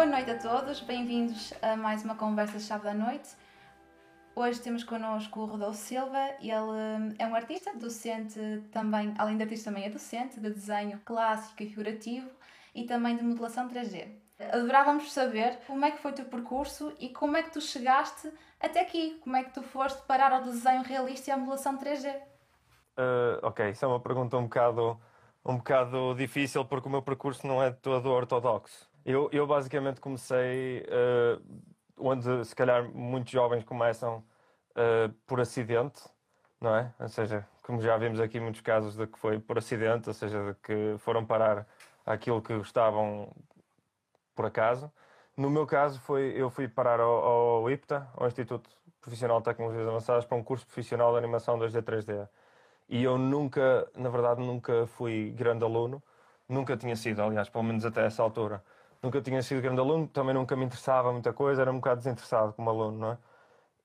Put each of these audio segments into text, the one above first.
Boa noite a todos, bem-vindos a mais uma conversa-chave da noite. Hoje temos connosco o Rodolfo Silva, ele hum, é um artista, docente também, além de artista também é docente de desenho clássico e figurativo e também de modelação 3D. Adorávamos saber como é que foi o teu percurso e como é que tu chegaste até aqui, como é que tu foste parar ao desenho realista e à modelação 3D. Uh, ok, isso é uma pergunta um bocado, um bocado difícil porque o meu percurso não é todo ortodoxo. Eu, eu basicamente comecei uh, onde se calhar muitos jovens começam uh, por acidente, não é? Ou seja, como já vimos aqui muitos casos de que foi por acidente, ou seja, de que foram parar aquilo que gostavam por acaso. No meu caso foi eu fui parar ao, ao IPTA, ao Instituto Profissional de Tecnologias Avançadas, para um curso profissional de animação 2D 3D. E eu nunca, na verdade, nunca fui grande aluno, nunca tinha sido, aliás, pelo menos até essa altura nunca tinha sido grande aluno, também nunca me interessava muita coisa, era um bocado desinteressado como aluno, não é?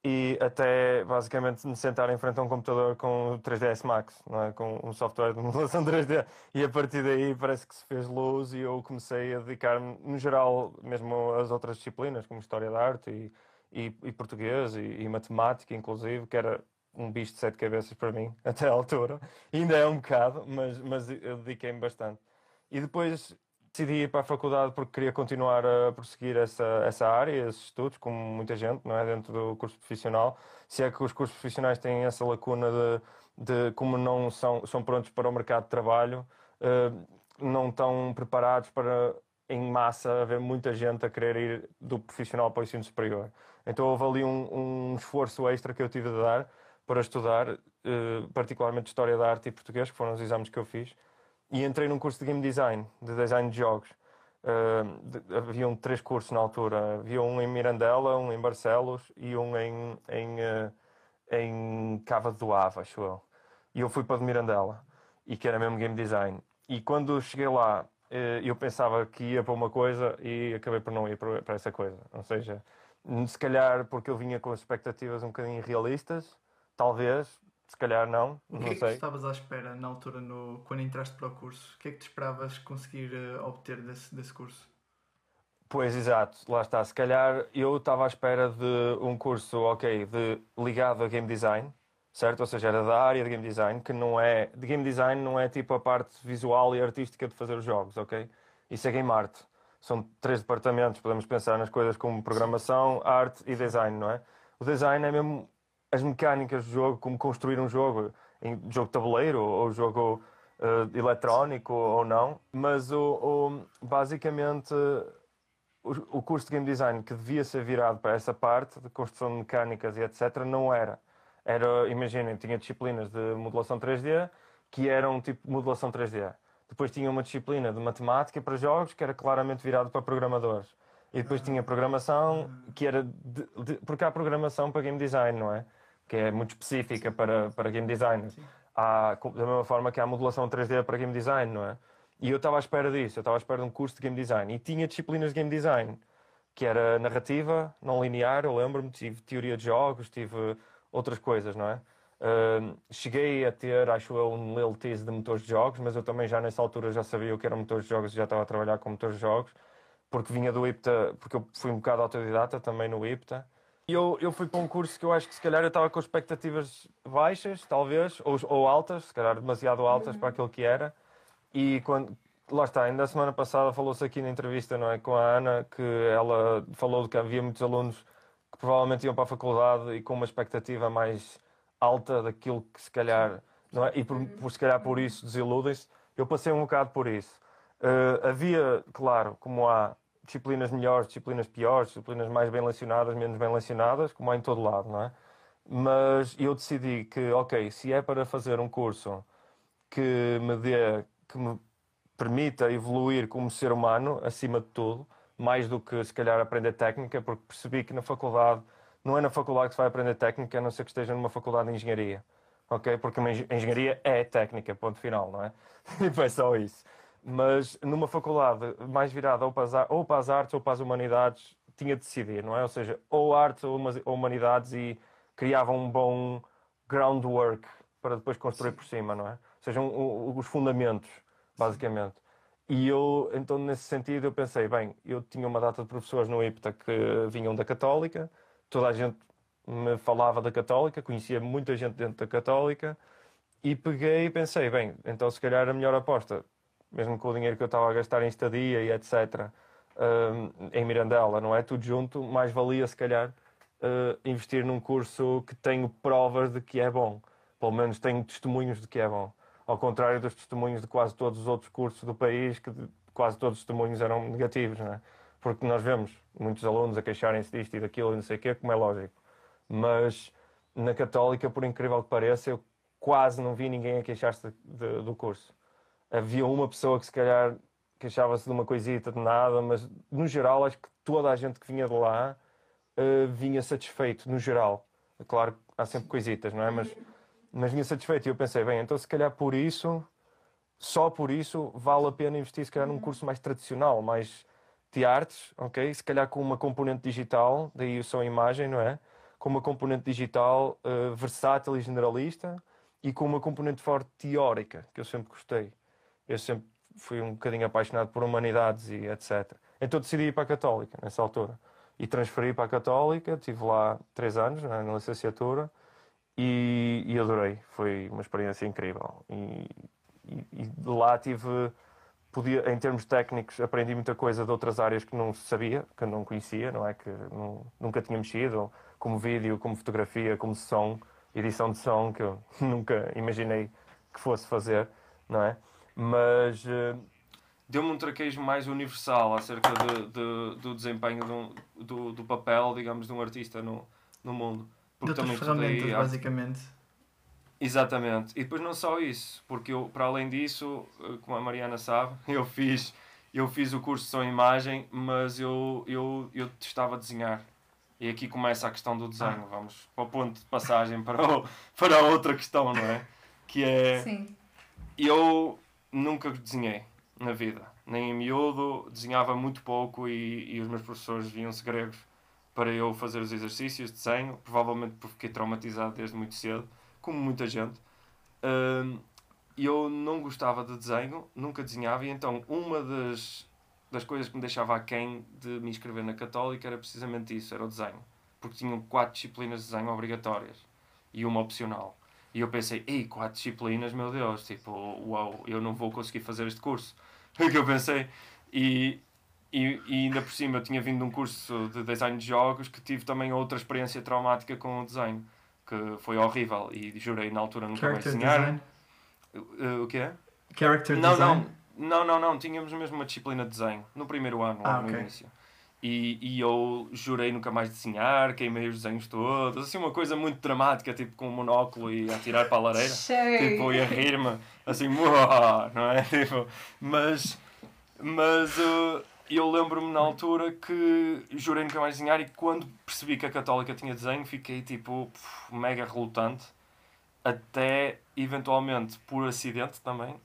E até basicamente me sentar em frente a um computador com o 3ds Max, não é? com um software de modelação 3D. E a partir daí parece que se fez luz e eu comecei a dedicar-me, no geral, mesmo às outras disciplinas, como História da Arte e, e, e Português e, e, Matemática, inclusive, que era um bicho de sete cabeças para mim, até à altura. Ainda é um bocado, mas, mas eu dediquei-me bastante. E depois decidi ir para a faculdade porque queria continuar a prosseguir essa, essa área, esses estudos, como muita gente, não é? Dentro do curso profissional. Se é que os cursos profissionais têm essa lacuna de, de como não são, são prontos para o mercado de trabalho, uh, não estão preparados para, em massa, haver muita gente a querer ir do profissional para o ensino superior. Então houve ali um, um esforço extra que eu tive de dar para estudar, uh, particularmente História da Arte e Português, que foram os exames que eu fiz e entrei num curso de game design, de design de jogos. Uh, de, haviam três cursos na altura. Havia um em Mirandela, um em Barcelos e um em, em, uh, em Cava do Ava, acho eu. E eu fui para de Mirandela, e que era mesmo game design. E quando cheguei lá, uh, eu pensava que ia para uma coisa e acabei por não ir para, para essa coisa. Ou seja, se calhar porque eu vinha com expectativas um bocadinho realistas, talvez, se calhar não, não sei. O que é que tu estavas à espera na altura, no, quando entraste para o curso? O que é que te esperavas conseguir uh, obter desse, desse curso? Pois, exato, lá está. Se calhar eu estava à espera de um curso, ok, de, ligado a game design, certo? Ou seja, era da área de game design, que não é. De game design não é tipo a parte visual e artística de fazer os jogos, ok? Isso é game art. São três departamentos, podemos pensar nas coisas como programação, arte e design, não é? O design é mesmo as mecânicas do jogo, como construir um jogo, em jogo de tabuleiro ou jogo uh, eletrónico ou não, mas o, o basicamente o, o, curso de game design que devia ser virado para essa parte de construção de mecânicas e etc não era. Era, imaginem, tinha disciplinas de modelação 3D que eram tipo modelação 3D. Depois tinha uma disciplina de matemática para jogos que era claramente virado para programadores. E depois tinha programação que era de, de, porque há programação para game design, não é? Que é muito específica para, para game design. Há, da mesma forma que há modulação 3D para game design, não é? E eu estava à espera disso, eu estava à espera de um curso de game design. E tinha disciplinas de game design, que era narrativa, não linear, eu lembro-me, tive teoria de jogos, tive outras coisas, não é? Uh, cheguei a ter, acho eu, um little tease de motores de jogos, mas eu também já nessa altura já sabia o que eram motores de jogos e já estava a trabalhar com motores de jogos, porque vinha do IPTA, porque eu fui um bocado autodidata também no IPTA, eu, eu fui para um curso que eu acho que se calhar eu estava com expectativas baixas, talvez, ou, ou altas, se calhar demasiado altas para aquilo que era. E quando, lá está, ainda a semana passada falou-se aqui na entrevista não é, com a Ana que ela falou que havia muitos alunos que provavelmente iam para a faculdade e com uma expectativa mais alta daquilo que se calhar, não é? e por, por se calhar por isso desiludem-se. Eu passei um bocado por isso. Uh, havia, claro, como há disciplinas melhores, disciplinas piores, disciplinas mais bem lecionadas, menos bem lecionadas, como há em todo lado, não é? Mas eu decidi que, ok, se é para fazer um curso que me dê, que me permita evoluir como ser humano, acima de tudo, mais do que se calhar aprender técnica, porque percebi que na faculdade, não é na faculdade que se vai aprender técnica, a não ser que esteja numa faculdade de engenharia, ok? Porque engenharia é técnica, ponto final, não é? E foi só isso mas numa faculdade mais virada ou para, as, ou para as artes ou para as humanidades, tinha de decidir, não é? Ou seja, ou artes ou humanidades e criava um bom groundwork para depois construir Sim. por cima, não é? Ou seja, um, um, os fundamentos, basicamente. E eu, então, nesse sentido, eu pensei, bem, eu tinha uma data de professores no IPTA que vinham da Católica, toda a gente me falava da Católica, conhecia muita gente dentro da Católica, e peguei e pensei, bem, então se calhar a melhor aposta, mesmo com o dinheiro que eu estava a gastar em estadia e etc., um, em Mirandela, não é? Tudo junto, mais valia se calhar uh, investir num curso que tenho provas de que é bom. Pelo menos tenho testemunhos de que é bom. Ao contrário dos testemunhos de quase todos os outros cursos do país, que quase todos os testemunhos eram negativos, não é? Porque nós vemos muitos alunos a queixarem-se disto e daquilo e não sei o quê, como é lógico. Mas na Católica, por incrível que pareça, eu quase não vi ninguém a queixar-se do curso. Havia uma pessoa que se calhar queixava-se de uma coisita, de nada, mas no geral acho que toda a gente que vinha de lá uh, vinha satisfeito, no geral. Claro que há sempre coisitas, não é? Mas, mas vinha satisfeito. E eu pensei, bem, então se calhar por isso, só por isso, vale a pena investir se calhar num curso mais tradicional, mais de artes, ok? Se calhar com uma componente digital, daí só a imagem, não é? Com uma componente digital uh, versátil e generalista e com uma componente forte teórica, que eu sempre gostei. Eu sempre fui um bocadinho apaixonado por humanidades e etc. Então decidi ir para a Católica, nessa altura. E transferi para a Católica, estive lá três anos na, licenciatura e, e, adorei. Foi uma experiência incrível. E, e, e, lá tive, podia, em termos técnicos, aprendi muita coisa de outras áreas que não sabia, que não conhecia, não é? Que não, nunca tinha mexido, como vídeo, como fotografia, como som edição de som que eu nunca imaginei que fosse fazer, não é? Mas uh, deu-me um traquejo mais universal acerca de, de, do desempenho do, do, do, papel, digamos, de um artista no, no mundo. Porque de também ferramentas, basicamente. Exatamente. E depois não só isso, porque eu, para além disso, eh, como a Mariana sabe, eu fiz, eu fiz o curso de som e imagem, mas eu, eu, eu testava desenhar. E aqui começa a questão do desenho. Ah. Vamos para o ponto de passagem para, o, para outra questão, não é? Que é. Sim. Eu nunca desenhei na vida. Nem em miúdo, desenhava muito pouco e, e os meus professores viam-se gregos para eu fazer os exercícios de desenho. Provavelmente porque fiquei traumatizado desde muito cedo, como muita gente. E eu não gostava de desenho, nunca desenhava, e então uma das das coisas que me deixava aquém de me inscrever na Católica era precisamente isso, era o desenho. Porque tinham quatro disciplinas de desenho obrigatórias e uma opcional. E eu pensei, ei, quatro disciplinas, meu Deus, tipo, uau, eu não vou conseguir fazer este curso. O que eu pensei. E, e, e, ainda por cima eu tinha vindo de um curso de design de jogos que tive também outra experiência traumática com o desenho, que foi horrível e jurei na altura nunca mais desenhar. Design? Uh, o que é? Character não, design? Não, não, não, não. Tínhamos mesmo uma disciplina de desenho no primeiro ano, ah, no okay. início. E, e eu jurei nunca mais desenhar, queimei os desenhos todos, assim, uma coisa muito dramática, tipo com um monóculo e a tirar para a lareira. tipo, e a rir-me, assim, não é? Tipo, mas, mas uh, eu lembro-me na altura que jurei nunca mais desenhar e quando percebi que a Católica tinha desenho, fiquei tipo mega relutante, até eventualmente por acidente também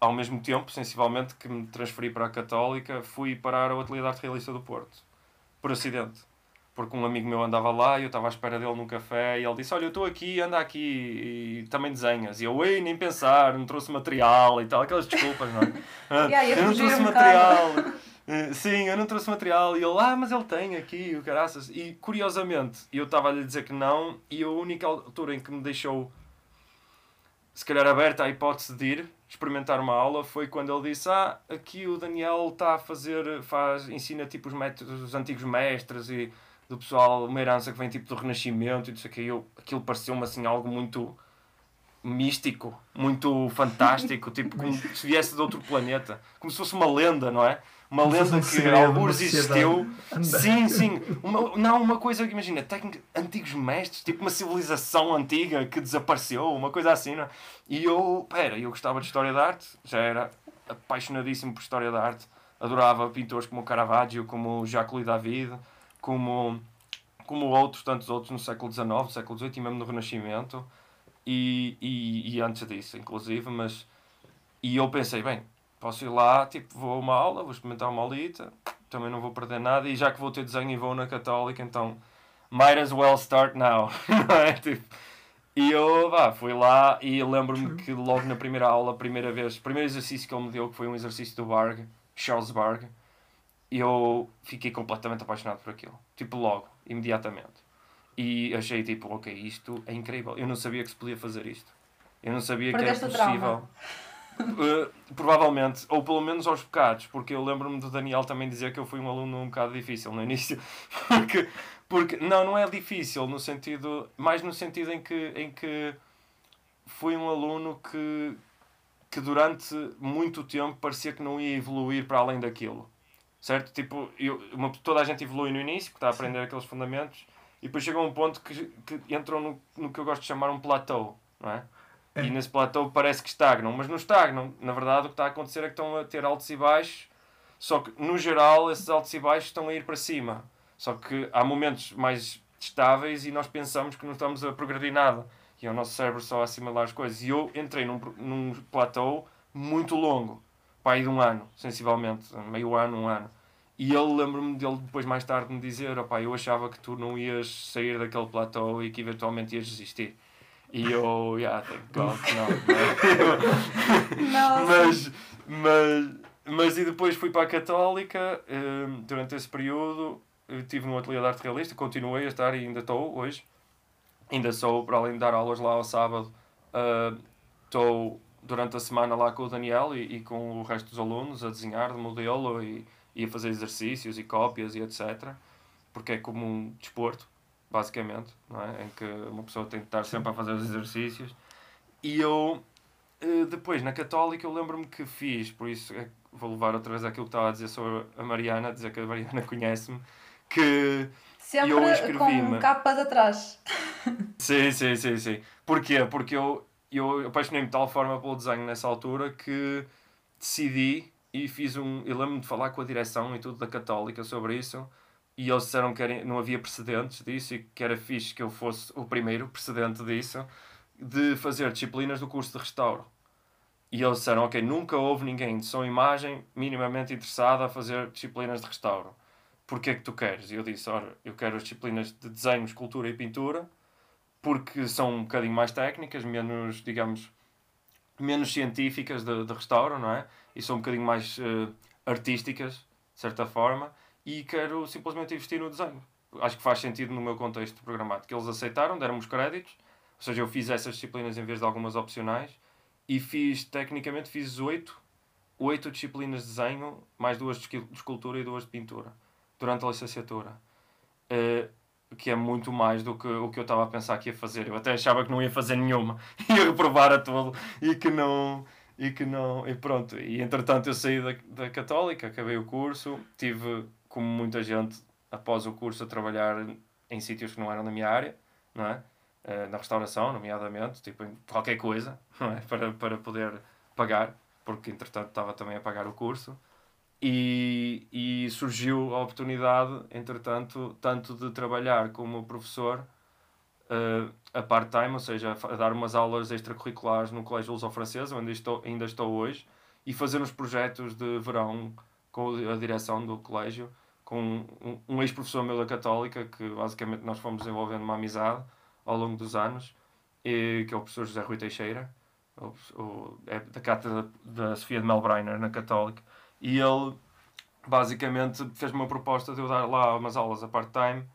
ao mesmo tempo, sensivelmente, que me transferi para a Católica, fui parar ao Ateliê de Arte Realista do Porto, por acidente. Porque um amigo meu andava lá e eu estava à espera dele num café e ele disse: Olha, eu estou aqui, anda aqui e também desenhas. E eu, ei, nem pensar, não trouxe material e tal, aquelas desculpas, não é? yeah, eu não trouxe um material. Eh, sim, eu não trouxe material. E ele, ah, mas ele tem aqui, o caraças. E curiosamente, eu estava a lhe dizer que não, e a única altura em que me deixou, se calhar, aberta a hipótese de ir experimentar uma aula foi quando ele disse: Ah, aqui o Daniel está a fazer, faz, ensina tipo os métodos dos antigos mestres e do pessoal, uma herança que vem tipo do Renascimento e não sei o que. Eu, aquilo pareceu-me assim algo muito místico, muito fantástico, tipo como se viesse de outro planeta, como se fosse uma lenda, não é? Uma lenda que alguns existiu. Sim, sim. Uma, não, uma coisa, imagina, técnica, antigos mestres, tipo uma civilização antiga que desapareceu, uma coisa assim, não é? E eu, pera, eu gostava de história da arte, já era apaixonadíssimo por história da arte, adorava pintores como Caravaggio, como Jacques David, como, como outros, tantos outros no século XIX, século XVIII e mesmo no Renascimento. E, e, e antes disso, inclusive, mas. E eu pensei, bem, posso ir lá, tipo, vou a uma aula, vou experimentar uma aulita, também não vou perder nada, e já que vou ter desenho e vou na Católica, então might as well start now, não é? Tipo, E eu vá, fui lá e lembro-me que logo na primeira aula, primeira vez, primeiro exercício que ele me deu, que foi um exercício do Barg, Charles Barg, eu fiquei completamente apaixonado por aquilo. Tipo, logo, imediatamente. E achei tipo, ok, isto é incrível. Eu não sabia que se podia fazer isto. Eu não sabia Perdeste que era possível. Uh, provavelmente, ou pelo menos aos bocados, porque eu lembro-me do Daniel também dizer que eu fui um aluno um bocado difícil no início. Porque, porque não, não é difícil no sentido, mais no sentido em que, em que fui um aluno que, que durante muito tempo parecia que não ia evoluir para além daquilo. Certo? Tipo, eu, uma, toda a gente evolui no início, que está a aprender aqueles fundamentos, e depois chega a um ponto que, que entram no, no que eu gosto de chamar um plateau, não é? É. E nesse platô parece que estagnam, mas não estagnam. Na verdade, o que está a acontecer é que estão a ter altos e baixos, só que no geral esses altos e baixos estão a ir para cima. Só que há momentos mais estáveis e nós pensamos que não estamos a progredir nada. E é o nosso cérebro só a assimilar as coisas. E eu entrei num, num platô muito longo, pai de um ano, sensivelmente, meio ano, um ano. E ele lembro-me dele depois mais tarde me dizer, opá, eu achava que tu não ias sair daquele platô e que eventualmente ias desistir. E eu, yeah, thank God, não. Mas, mas, mas e depois fui para a Católica, hum, durante esse período, eu estive no ateliê de arte realista, continuei a estar e ainda estou hoje. Ainda sou, para além de dar aulas lá ao sábado, ah, estou durante a semana lá com o Daniel e, e com o resto dos alunos a desenhar de modelo e, e a fazer exercícios e cópias e etc. Porque é como um desporto, basicamente, não é? em que uma pessoa tem que estar sempre a fazer os exercícios. E eu, eh, depois, na Católica, eu lembro-me que fiz, por isso é vou levar outra vez aquilo que estava a dizer sobre a Mariana, dizer que a Mariana conhece-me, que Sempre eu inscrevi-me. com capas atrás. Sim, sim, sim, sim. Porquê? Porque eu, eu apaixonei-me de tal forma pelo desenho nessa altura que decidi e fiz um. Eu lembro-me de falar com a direção e tudo da Católica sobre isso. E eles disseram que não havia precedentes disso e que era fixe que eu fosse o primeiro precedente disso, de fazer disciplinas do curso de restauro. E eles disseram: Ok, nunca houve ninguém de som e imagem minimamente interessado a fazer disciplinas de restauro. Porquê é que tu queres? E eu disse: Ora, eu quero as disciplinas de desenho, escultura e pintura, porque são um bocadinho mais técnicas, menos, digamos, menos científicas de, de restauro, não é? E são um bocadinho mais eh, artísticas, de certa forma, e quero simplesmente investir no desenho. Acho que faz sentido no meu contexto programático. Eles aceitaram, deram-me os créditos, ou seja, eu fiz essas disciplinas em vez de algumas opcionais, e fiz, tecnicamente, fiz oito, oito disciplinas de desenho, mais duas de escultura e duas de pintura, durante a licenciatura. Eh, que é muito mais do que o que eu estava a pensar que ia fazer. Eu até achava que não ia fazer nenhuma, ia reprovar a todo e que não. E que não. E pronto. E entretanto eu saí da, da Católica, acabei o curso, tive, como muita gente, após o curso, a trabalhar em sítios que não eram da minha área, não é? Eh, na restauração, nomeadamente, tipo em qualquer coisa, não é? Para, para poder pagar, porque entretanto estava também a pagar o curso. E, e surgiu a oportunidade, entretanto, tanto de trabalhar como professor eh, a part-time, ou seja, a dar umas aulas extracurriculares no Colégio Lusão Francesa, onde estou, ainda estou hoje, e fazer uns projetos de verão com a direção do colégio, com um, um ex-professor meu da Católica, que basicamente nós fomos desenvolvendo uma amizade ao longo dos anos, e, que é o professor José Rui Teixeira, o, o, é da cátedra da Sofia de Melbreiner, na Católica, e ele basicamente fez-me uma proposta de eu dar lá umas aulas a part-time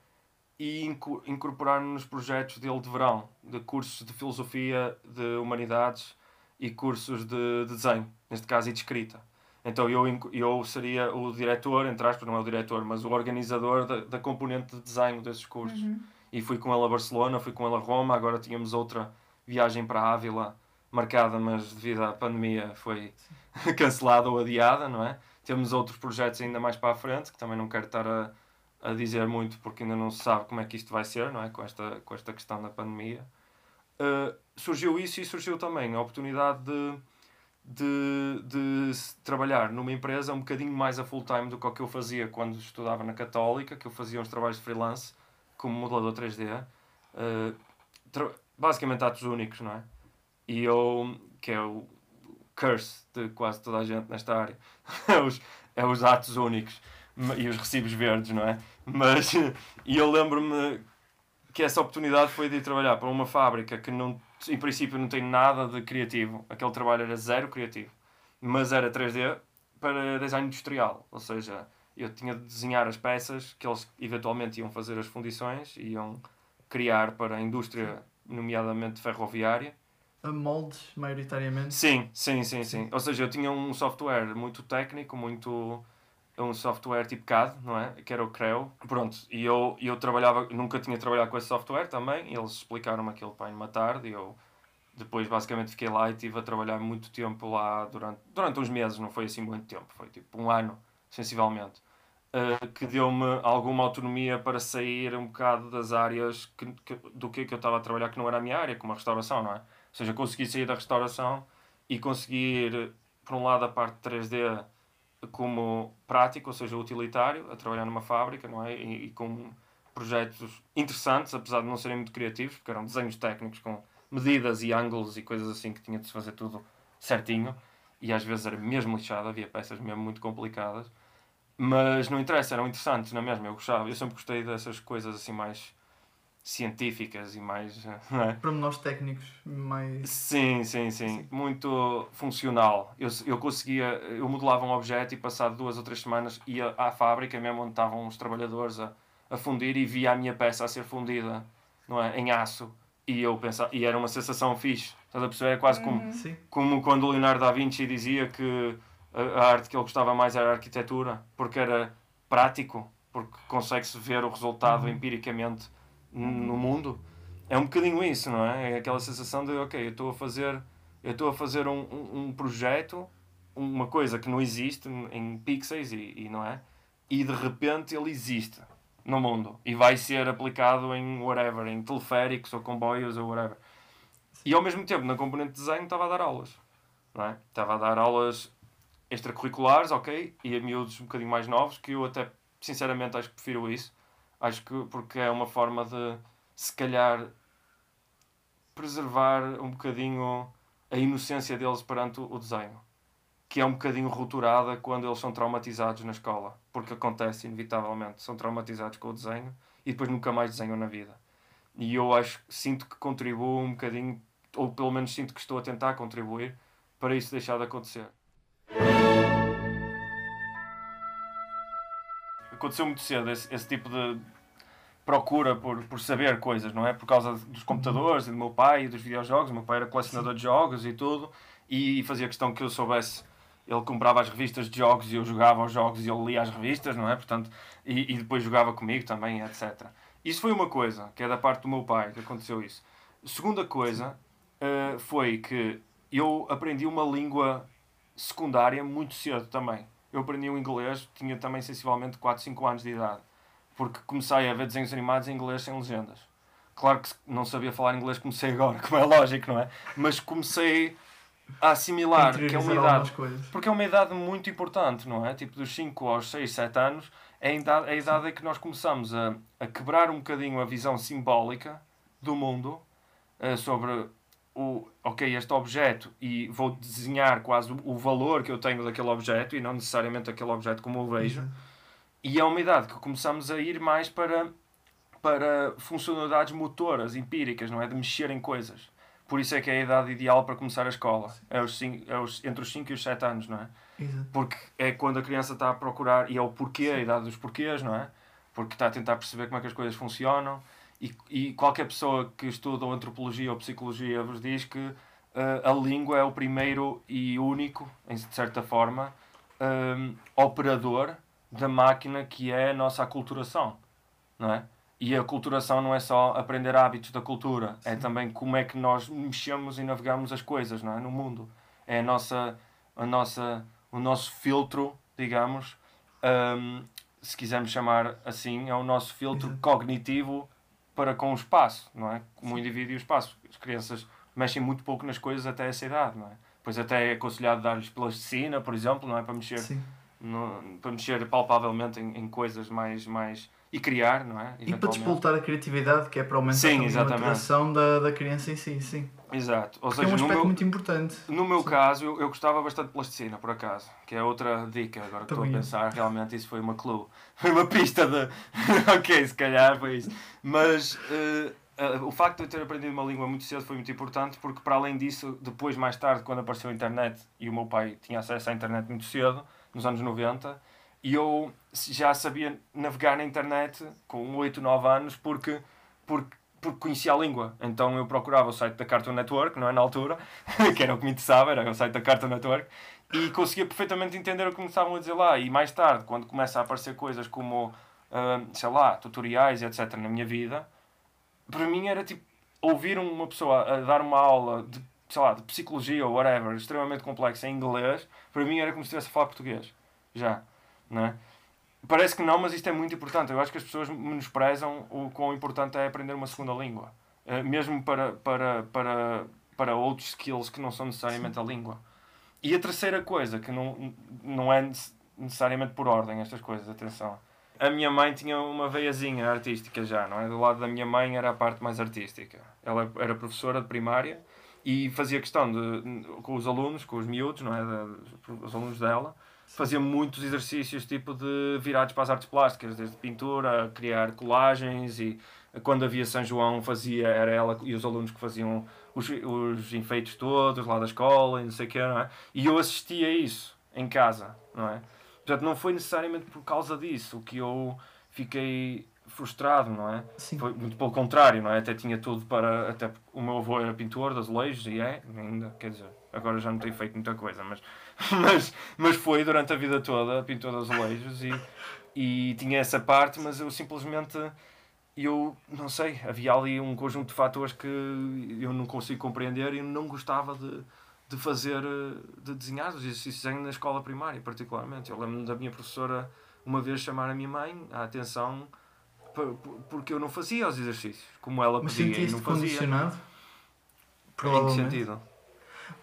e inco- incorporar-me nos projetos dele de verão, de cursos de filosofia, de humanidades e cursos de, de desenho, neste caso e de escrita. Então eu, eu seria o diretor, entre aspas, não é o diretor, mas o organizador da, da componente de desenho desses cursos. Uhum. E fui com ele a Barcelona, fui com ele a Roma, agora tínhamos outra viagem para Ávila marcada, mas devido à pandemia foi cancelada ou adiada, não é? Temos outros projetos ainda mais para a frente, que também não quero estar a, a dizer muito porque ainda não se sabe como é que isto vai ser, não é? Com esta, com esta questão da pandemia. Uh, surgiu isso e surgiu também a oportunidade de, de, de trabalhar numa empresa um bocadinho mais a full time do que o que eu fazia quando estudava na Católica, que eu fazia uns trabalhos de freelance como modelador 3D. Uh, tra- basicamente atos únicos, não é? E eu, que é o curse de quase toda a gente nesta área, é os, é os atos únicos e os recibos verdes, não é? Mas, e eu lembro-me que essa oportunidade foi de ir trabalhar para uma fábrica que não, em princípio não tem nada de criativo. Aquele trabalho era zero criativo, mas era 3D para design industrial, ou seja, eu tinha de desenhar as peças que eles eventualmente iam fazer as fundições, iam criar para a indústria, nomeadamente ferroviária. A moldes, maioritariamente? Sim, sim, sim, sim. Ou seja, eu tinha um software muito técnico, muito um software tipo CAD, não é? Que era o Creo. Pronto, e eu, eu trabalhava, nunca tinha trabalhado com esse software também, eles explicaram-me aquilo para uma tarde, e eu depois basicamente fiquei lá e estive a trabalhar muito tempo lá durante, durante uns meses, não foi assim muito tempo, foi tipo um ano, sensivelmente. Uh, que deu-me alguma autonomia para sair um bocado das áreas que, que, do que, que eu estava a trabalhar, que não era a minha área, como a restauração, não é? Ou seja, consegui sair da restauração e conseguir, por um lado, a parte 3D como prático, ou seja, utilitário, a trabalhar numa fábrica, não é? E, e, com projetos interessantes, apesar de não serem muito criativos, porque eram desenhos técnicos com medidas e ângulos e coisas assim que tinha de se fazer tudo certinho. E às vezes era mesmo lixado, havia peças mesmo muito complicadas. Mas não interessa, eram interessantes, não é mesmo? Eu gostava, eu sempre gostei dessas coisas assim mais científicas e mais. Não é? Pormenores técnicos mais. Sim, sim, sim, sim. Muito funcional. Eu, eu conseguia. Eu modelava um objeto e, passado duas ou três semanas, ia à fábrica mesmo onde estavam os trabalhadores a, a fundir e via a minha peça a ser fundida não é? em aço. E eu pensava. E era uma sensação fixe. Estás a perceber? É quase como, Sim. como quando o Leonardo da Vinci dizia que a, a arte que ele gostava mais era a arquitetura, porque era prático, porque consegue-se ver o resultado Uhum. empiricamente no mundo é um bocadinho isso, não é? É aquela sensação de, ok, eu estou a fazer, eu estou a fazer um, um, um projeto, uma coisa que não existe em pixels e, e não é? E de repente ele existe no mundo e vai ser aplicado em whatever, em teleféricos ou comboios ou whatever. E ao mesmo tempo, na componente de desenho, estava a dar aulas, não é? Estava a dar aulas extracurriculares, ok, e a miúdos um bocadinho mais novos, que eu até, sinceramente, acho que prefiro isso. Acho que porque é uma forma de, se calhar, preservar um bocadinho a inocência deles perante o desenho. Que é um bocadinho rupturada quando eles são traumatizados na escola. Porque acontece, inevitavelmente. São traumatizados com o desenho e depois nunca mais desenham na vida. E eu acho, sinto que contribuo um bocadinho, ou pelo menos sinto que estou a tentar contribuir para isso deixar de acontecer. Aconteceu muito cedo esse, esse tipo de procura por, por saber coisas, não é? Por causa dos computadores e do meu pai e dos videojogos. O meu pai era colecionador de jogos e tudo, e fazia questão que eu soubesse. Ele comprava as revistas de jogos e eu jogava os jogos e ele lia as revistas, não é? Portanto, e, e depois jogava comigo também, etc. Isso foi uma coisa, que é da parte do meu pai, que aconteceu isso. Segunda coisa uh, foi que eu aprendi uma língua secundária muito cedo também. Eu aprendi o inglês, tinha também sensivelmente 4, 5 anos de idade. Porque comecei a ver desenhos animados em inglês sem legendas. Claro que não sabia falar inglês, comecei agora, como é lógico, não é? Mas comecei a assimilar que é uma idade porque é uma idade muito importante, não é? Tipo, dos 5 aos 6, 7 anos, é a idade, é a idade em que nós começamos a, a quebrar um bocadinho a visão simbólica do mundo eh, sobre o, ok, este objeto e vou desenhar quase o, valor que eu tenho daquele objeto e não necessariamente aquele objeto como eu vejo. Exato. E é uma idade que começamos a ir mais para, para funcionalidades motoras, empíricas, não é? De mexer em coisas. Por isso é que é a idade ideal para começar a escola. É, os cinco, é os, entre os 5 e os 7 anos, não é? Exato. Porque é quando a criança está a procurar, e é o porquê, a idade dos porquês, não é? Porque está a tentar perceber como é que as coisas funcionam. E, e qualquer pessoa que estuda ou antropologia ou psicologia vos diz que eh, a língua é o primeiro e único, em de certa forma, hum, operador da máquina que é a nossa aculturação, não é? E a aculturação não é só aprender hábitos da cultura, é também como é que nós mexemos e navegamos as coisas, não é? No mundo. É a nossa, a nossa, o nosso filtro, digamos, hum, se quisermos chamar assim, é o nosso filtro Exato. cognitivo para com o espaço, não é? Como o indivíduo e o espaço. As crianças mexem muito pouco nas coisas até essa idade, não é? Pois até é aconselhado dar-lhes plasticina, por exemplo, não é? Para mexer no- para mexer palpavelmente em, em coisas mais, mais e criar, não é? E para despoltar a criatividade, que é para aumentar Sim, a maturação da, da criança em si, sim. Exato. Ou Porque é um seja, no aspecto meu, muito importante. no meu caso, eu, eu gostava bastante de plasticina, por acaso. Que é outra dica, agora que estou a pensar, realmente isso foi uma clue. Foi uma pista de. ok, se calhar foi isso. Mas eh, eh, o facto de eu ter aprendido uma língua muito cedo foi muito importante, porque para além disso, depois, mais tarde, quando apareceu a internet, e o meu pai tinha acesso à internet muito cedo, nos anos 90, e eu já sabia navegar na internet com 8, 9 anos, porque, porque, porque conhecia a língua. Então eu procurava o site da Cartoon Network, não é na altura, que era o que me interessava, era o site da Cartoon Network, e conseguia perfeitamente entender o que me estavam a dizer lá. E mais tarde, quando começa a aparecer coisas como, ah, sei lá, tutoriais etc. na minha vida, para mim era tipo ouvir uma pessoa a dar uma aula de, sei lá, de psicologia ou whatever, extremamente complexa em inglês, para mim era como se estivesse a falar português. Já. Não é? Parece que não, mas isto é muito importante. Eu acho que as pessoas menosprezam o quão importante é aprender uma segunda língua. Eh, Mesmo para, para, para, para outros skills que não são necessariamente a língua. E a terceira coisa, que não, não é nece- necessariamente por ordem estas coisas, atenção. A minha mãe tinha uma veiazinha artística já, não é? Do lado da minha mãe era a parte mais artística. Ela era professora de primária e fazia questão de, com os alunos, com os miúdos, não é? Da- os alunos dela, fazia muitos exercícios tipo de virados para as artes plásticas, desde pintura, a criar colagens e quando havia São João fazia, era ela e os alunos que faziam os, os enfeites todos lá da escola e não sei o que, não é? E eu assistia a isso em casa, não é? Portanto, não foi necessariamente por causa disso que eu fiquei frustrado, não é? Sim. Foi muito pelo contrário, não é? Até tinha tudo para. Até o meu avô era pintor de azulejos e é, ainda, quer dizer, agora já não tem feito muita coisa, mas, mas, mas foi durante a vida toda pintor de azulejos e, e tinha essa parte, mas eu simplesmente. Eu não sei, havia ali um conjunto de fatores que eu não consigo compreender e não gostava de, de fazer, de desenhar os exercícios na escola primária, particularmente. Eu lembro-me da minha professora uma vez chamar a minha mãe a atenção por- por- porque eu não fazia os exercícios como ela Mas pedia e não fazia. condicionado? Em que sentido?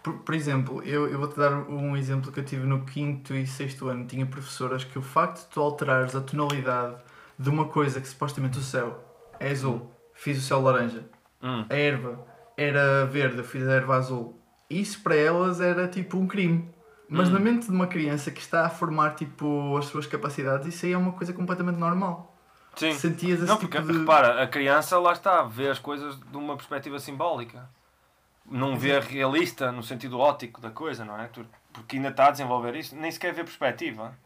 Por, por exemplo, eu, eu vou-te dar um exemplo que eu tive no quinto e sexto ano. Tinha professoras que o facto de tu alterares a tonalidade de uma coisa que supostamente o céu é azul, fiz o céu laranja. Hum. A erva era verde, eu fiz a erva azul. Isso para elas era tipo um crime. Mas Hum. na mente de uma criança que está a formar tipo as suas capacidades, isso aí é uma coisa completamente normal. Sim. Sentias esse Não, tipo porque de... repara, a criança lá está, vê as coisas de uma perspectiva simbólica. Não vê realista no sentido óptico da coisa, não é? Porque ainda está a desenvolver isso, nem sequer vê perspectiva.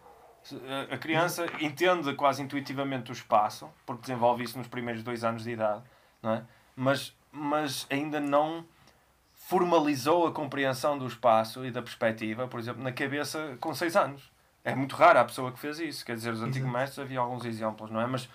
Se- a- criança entende quase intuitivamente o espaço, porque desenvolve isso nos primeiros dois anos de idade, não é? Mas, mas ainda não formalizou a compreensão do espaço e da perspectiva, por exemplo, na cabeça com seis anos. É muito rara a pessoa que fez isso. Quer dizer, os antigos mestres havia alguns exemplos, não é? Mas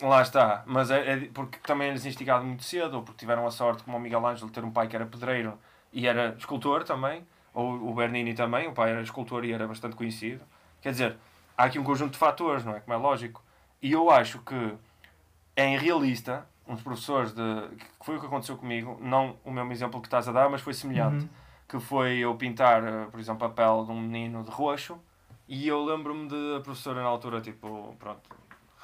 lá está. Mas é, é porque também eles instigado muito cedo, ou porque tiveram a sorte, como o Miguel Ângelo, de ter um pai que era pedreiro e era escultor também, ou o Bernini também, o pai era escultor e era bastante conhecido. Quer dizer, há aqui um conjunto de fatores, não é? Como é lógico. E eu acho que é irrealista uns professores de. que foi o que aconteceu comigo, não o mesmo exemplo que estás a dar, mas foi semelhante Uhum. que foi eu pintar, eh, por exemplo, a pele de um menino de roxo e eu lembro-me de a professora na altura, tipo, pronto,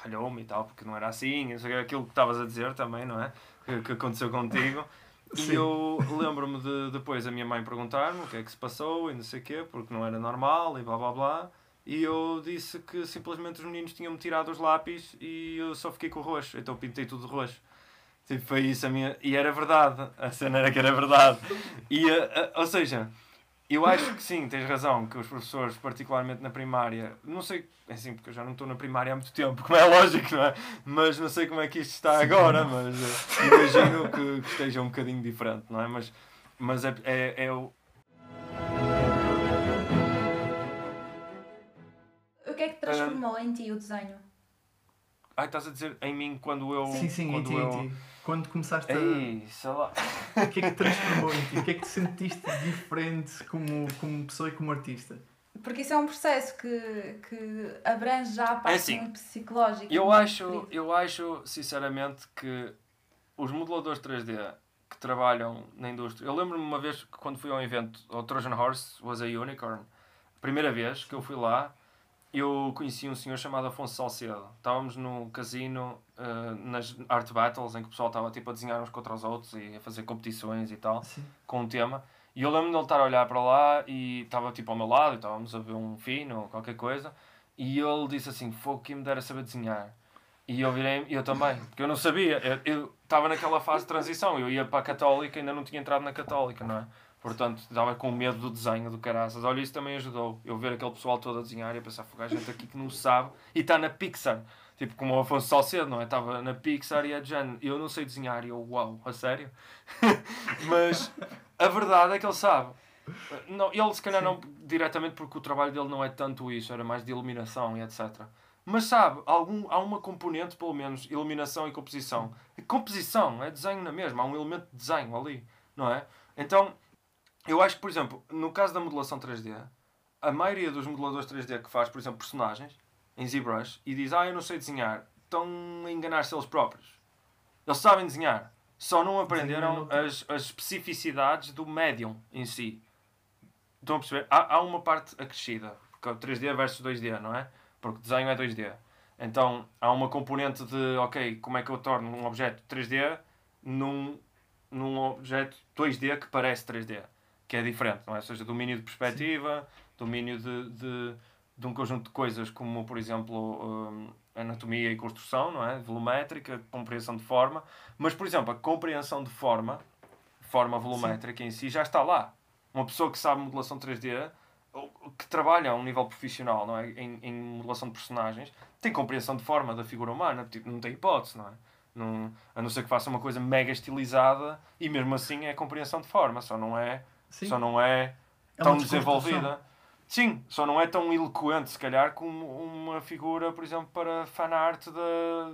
ralhou-me e tal, porque não era assim, aquilo que estavas a dizer também, não é? Que, que aconteceu contigo. E Sim. eu lembro-me de depois a minha mãe perguntar-me o que é que se passou e não sei o quê, porque não era normal e blá blá blá. E eu disse que simplesmente os meninos tinham-me tirado os lápis e eu só fiquei com o roxo, então pintei tudo de roxo. Tipo, foi isso a minha. E era verdade, a cena era que era verdade. E, eh, eh, ou seja, eu acho que sim, tens razão, que os professores, particularmente na primária, não sei, é assim, porque eu já não estou na primária há muito tempo, como é lógico, não é? Mas não sei como é que isto está agora, mas eh, imagino que, que esteja um bocadinho diferente, não é? Mas, mas é, é, é o. O que é que transformou em ti o desenho? Ai, estás a dizer em mim quando eu. Sim, sim, em quando ti, eu... em ti. Quando começaste a... Ei, sei lá. O que é que te transformou em ti? O que é que te sentiste diferente como, como pessoa e como artista? Porque isso é um processo que, que abrange já a parte assim, muito psicológica. Eu muito acho, eu acho, sinceramente, que os modeladores 3D que trabalham na indústria. Eu lembro-me uma vez que quando fui a um evento, o Trojan Horse was a Unicorn, a primeira vez que eu fui lá, eu conheci um senhor chamado Afonso Salcedo. Estávamos no casino, uh, nas art battles, em que o pessoal estava tipo a desenhar uns contra os outros e a fazer competições e tal, Sim. com um tema. E eu lembro-me de ele estar a olhar para lá e estava tipo ao meu lado, e estávamos a ver um fino ou qualquer coisa. E ele disse assim: Fogo, que me dera saber desenhar. E eu virei eu também, porque eu não sabia. Eu- Eu estava naquela fase de transição, eu ia para a Católica, ainda não tinha entrado na Católica, não é? Portanto, estava com medo do desenho do caraças. Olha, isso também ajudou. Eu ver aquele pessoal todo a desenhar e a pensar, fogo, há gente aqui que não sabe e está na Pixar. Tipo, como o Afonso Salcedo, não é? Estava na Pixar e a Jan, eu não sei desenhar. E eu, uau, a sério? Mas a verdade é que ele sabe. Não, ele se calhar não diretamente porque o trabalho dele não é tanto isso, era mais de iluminação e etc. Mas sabe, algum, há uma componente, pelo menos, iluminação e composição. Composição, é desenho na mesma, há um elemento de desenho ali, não é? Então, eu acho que, por exemplo, no caso da modelação 3D, a maioria dos modeladores 3D que faz, por exemplo, personagens em ZBrush e diz, ah, eu não sei desenhar, estão a enganar-se eles próprios. Eles sabem desenhar, só não aprenderam as, as especificidades do médium em si. Estão a perceber? Há, há uma parte acrescida, porque é o 3D versus 2D, não é? Porque desenho é 2D. Então há uma componente de, ok, como é que eu torno um objeto 3D num, num objeto 2D que parece 3D, que é diferente, não é? Ou seja, domínio de perspectiva, domínio de, de, de um conjunto de coisas como, por exemplo, hum, anatomia e construção, não é? Volumétrica, compreensão de forma. Mas, por exemplo, a compreensão de forma, forma volumétrica em si, já está lá. Uma pessoa que sabe modelação 3D, ou que trabalha a um nível profissional, não é? Em, em modelação de personagens, tem compreensão de forma da figura humana, tipo, não tem hipótese, não é? Não, a não ser que faça uma coisa mega estilizada e mesmo assim é compreensão de forma, só não é, Sim. só não é É tão desenvolvida. Sim, só não é tão eloquente, se calhar, como uma figura, por exemplo, para fanart da,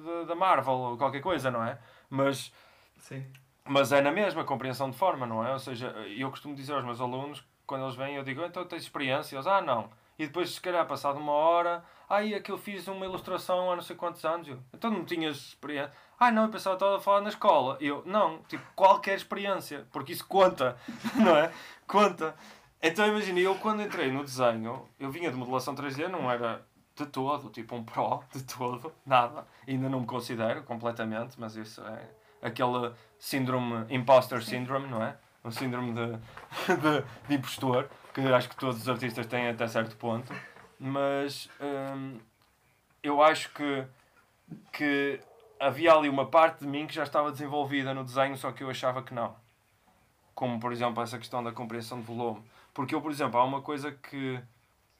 da, da Marvel ou qualquer coisa, não é? Mas, Sim. mas é na mesma compreensão de forma, não é? Ou seja, eu costumo dizer aos meus alunos, quando eles vêm, eu digo, então tens experiência? Eles, ah, não. E depois, se calhar, passado uma hora, ah, é que eu fiz uma ilustração há não sei quantos anos. Eu, então não tinhas experiência? Ah, não, eu pensava estava a falar na escola. Eu, não, tipo, qualquer experiência, porque isso conta, não é? Conta. Então imagina, eu quando entrei no desenho, eu vinha de modelação 3D, não era de todo, tipo um pro, de todo, nada. Ainda não me considero completamente, mas isso é aquele síndrome, imposter syndrome, não é? Um síndrome de, de, de impostor, que acho que todos os artistas têm até certo ponto. Mas hum, eu acho que, que havia ali uma parte de mim que já estava desenvolvida no desenho, só que eu achava que não. Como, por exemplo, essa questão da compreensão de volume. Porque eu, por exemplo, há uma coisa que,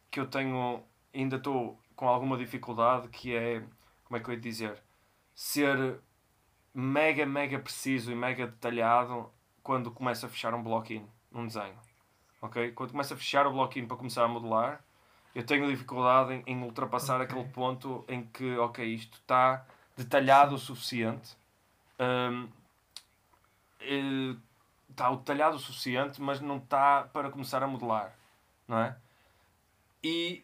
que eu tenho, ainda estou com alguma dificuldade, que é, como é que eu ia dizer, ser mega, mega preciso e mega detalhado quando começa a fechar um bloquinho num desenho. Ok? Quando começa a fechar o bloquinho para começar a modelar, eu tenho dificuldade em, em ultrapassar Ok. aquele ponto em que, ok, isto está detalhado o suficiente. hum, eh, está detalhado o suficiente, mas não está para começar a modelar, não é? E,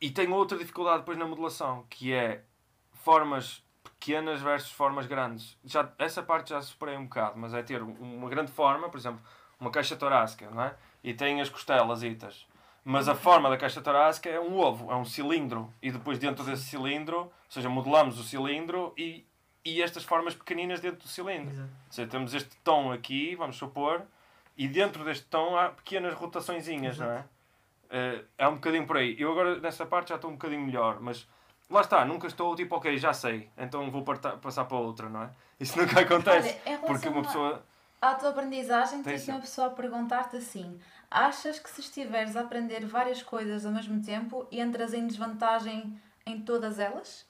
e tenho outra dificuldade depois na modelação, que é formas pequenas versus formas grandes. Já, essa parte já superei um bocado, mas é ter uma grande forma, por exemplo, uma caixa torácica, não é? E tem as costelas itas. Mas a forma da caixa torácica é um ovo, é um cilindro. E depois dentro desse cilindro, ou seja, modelamos o cilindro e, e estas formas pequeninas dentro do cilindro. Exato. Ou seja, temos este tom aqui, vamos supor, e dentro deste tom há pequenas rotaçõezinhas, não é? Eh, é um bocadinho por aí. Eu agora nessa parte já estou um bocadinho melhor, mas lá está, nunca estou tipo, ok, já sei, então vou parta- passar para outra, não é? Isso nunca acontece. Olha, porque uma a- pessoa. À tua aprendizagem, tem sim. uma pessoa a perguntar-te assim: achas que se estiveres a aprender várias coisas ao mesmo tempo, entras em desvantagem em todas elas?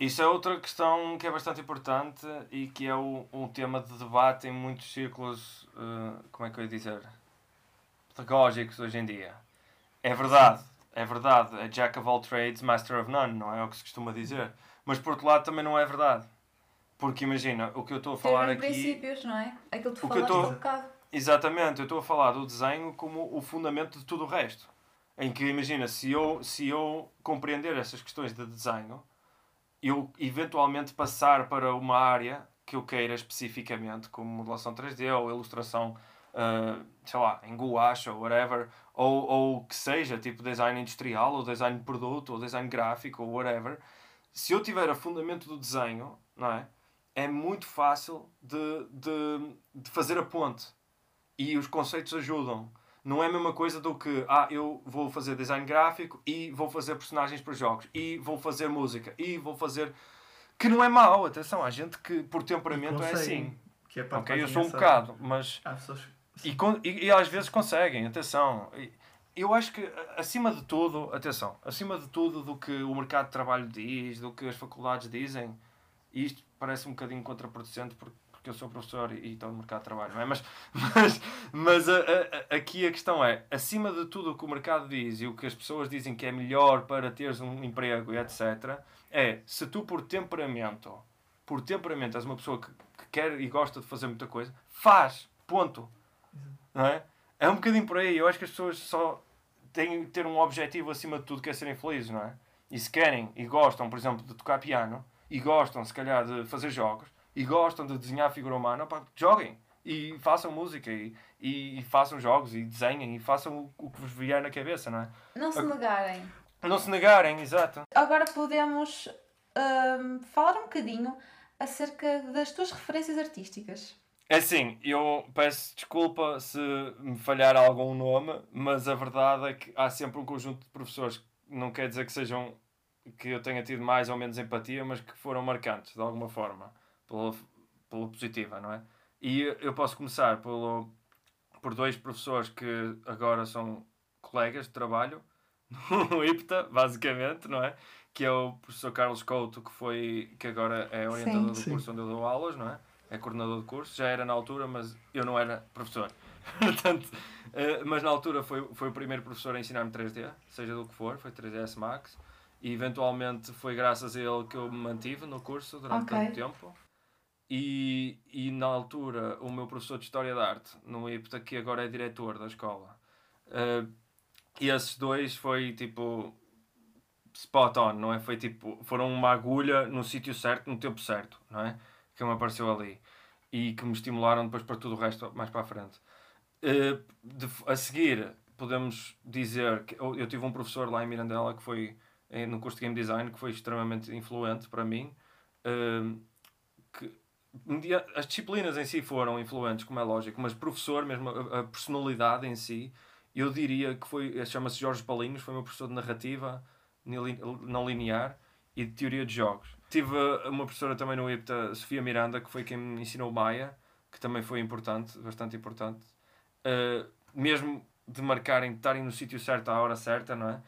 Isso é outra questão que é bastante importante e que é o, um tema de debate em muitos círculos, eh, como é que eu ia dizer, pedagógicos hoje em dia. É verdade, é verdade, é Jack of all trades, master of none, não é o que se costuma dizer. Mas por outro lado também não é verdade. Porque imagina, o que eu estou a falar aqui... princípios, não é? Aquilo que tu falaste tô- há um bocado. Exatamente, eu estou a falar do desenho como o fundamento de tudo o resto. Em que, imagina, se eu, se eu compreender essas questões de desenho, eu eventualmente passar para uma área que eu queira especificamente, como modelação 3D ou ilustração uh, sei lá, em gouache ou whatever, ou, ou que seja, tipo design industrial, ou design de produto, ou design gráfico, ou whatever, se eu tiver a fundamento do desenho, não é? É muito fácil de, de, de fazer a ponte. E os conceitos ajudam. Não é a mesma coisa do que, ah, eu vou fazer design gráfico e vou fazer personagens para jogos, e vou fazer música, e vou fazer. Que não é mau, atenção, há gente que por temperamento é assim. Que é para Ok, eu sou um bocado, mas. Há pessoas E, e, e às vezes conseguem, atenção. Eu acho que, acima de tudo, atenção, acima de tudo do que o mercado de trabalho diz, do que as faculdades dizem, e isto parece um bocadinho contraproducente porque, porque eu sou professor e, e estou no mercado de trabalho, não é? Mas, mas, mas a- a- aqui a questão é, acima de tudo o que o mercado diz e o que as pessoas dizem que é melhor para teres um emprego e etc., é, se tu por temperamento, por temperamento és uma pessoa que, que quer e gosta de fazer muita coisa, faz, ponto. Não é? É um bocadinho por aí. Eu acho que as pessoas só têm que ter um objetivo acima de tudo que é serem felizes, não é? E se querem e gostam, por exemplo, de tocar piano, e gostam, se calhar, de fazer jogos, e gostam de desenhar figura humana, pá, joguem e façam música e, e, e façam jogos e desenhem e façam o, o que vos vier na cabeça, não é? Não se negarem. Não se negarem, exato. Agora podemos hum, falar um bocadinho acerca das tuas referências artísticas. É assim, eu peço desculpa se me falhar algum nome, mas a verdade é que há sempre um conjunto de professores não quer dizer que sejam que eu tenha tido mais ou menos empatia, mas que foram marcantes de alguma forma, pela, pela positiva, não é? E eu posso começar pelo, por dois professores que agora são colegas de trabalho no IPTA, basicamente, não é? Que é o professor Carlos Couto, que foi que agora é orientador do Sim. curso onde eu dou aulas, não é? É coordenador de curso, já era na altura, mas eu não era professor. Portanto, eh, mas na altura foi, foi o primeiro professor a ensinar-me 3D, seja do que for, foi 3ds Max. E eventualmente foi graças a ele que eu me mantive no curso durante Ok. tanto tempo. E, e na altura, o meu professor de História da Arte, no IPTA, que agora é diretor da escola, eh, e esses dois foi tipo spot on, não é? Foi tipo, foram uma agulha no sítio certo, no tempo certo, não é? Que me apareceu ali e que me estimularam depois para tudo o resto mais para a frente. Eh, de- a seguir, podemos dizer que eu, eu tive um professor lá em Mirandela que foi no curso de Game Design que foi extremamente influente para mim. eh, que as disciplinas em si foram influentes, como é lógico, mas professor, mesmo a, personalidade em si, eu diria que foi, chama-se Jorge Palinhos, foi meu professor de narrativa não linear e de teoria de jogos. Tive uh, uma professora também no IPTA, Sofia Miranda, que foi quem me ensinou Maia, que também foi importante, bastante importante. Mesmo de marcarem, de estarem no sítio certo à hora certa, não é?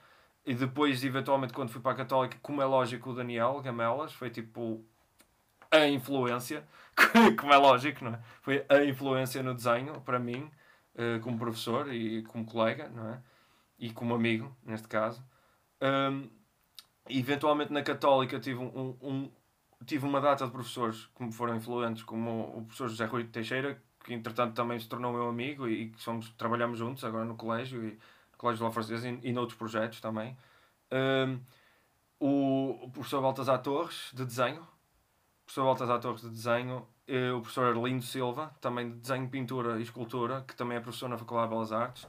E depois, eventualmente, quando fui para a Católica, como é lógico, o Daniel Gamelas foi tipo a influência, como é lógico, não é? Foi a influência no desenho para mim, eh, como professor e como colega, não é? E como amigo, neste caso. Um, eventualmente na Católica tive, um, um- tive uma data de professores que me foram influentes, como o professor José Rui Teixeira, que entretanto também se tornou meu amigo e que somos, trabalhamos juntos agora no colégio, e, Colégio de La Francesa e, e noutros projetos também. Um, o, o professor Baltasar Torres, de desenho, o professor Baltasar Torres de desenho, eh, o professor Arlindo Silva, também de desenho, pintura e escultura, que também é professor na Faculdade de Belas Artes,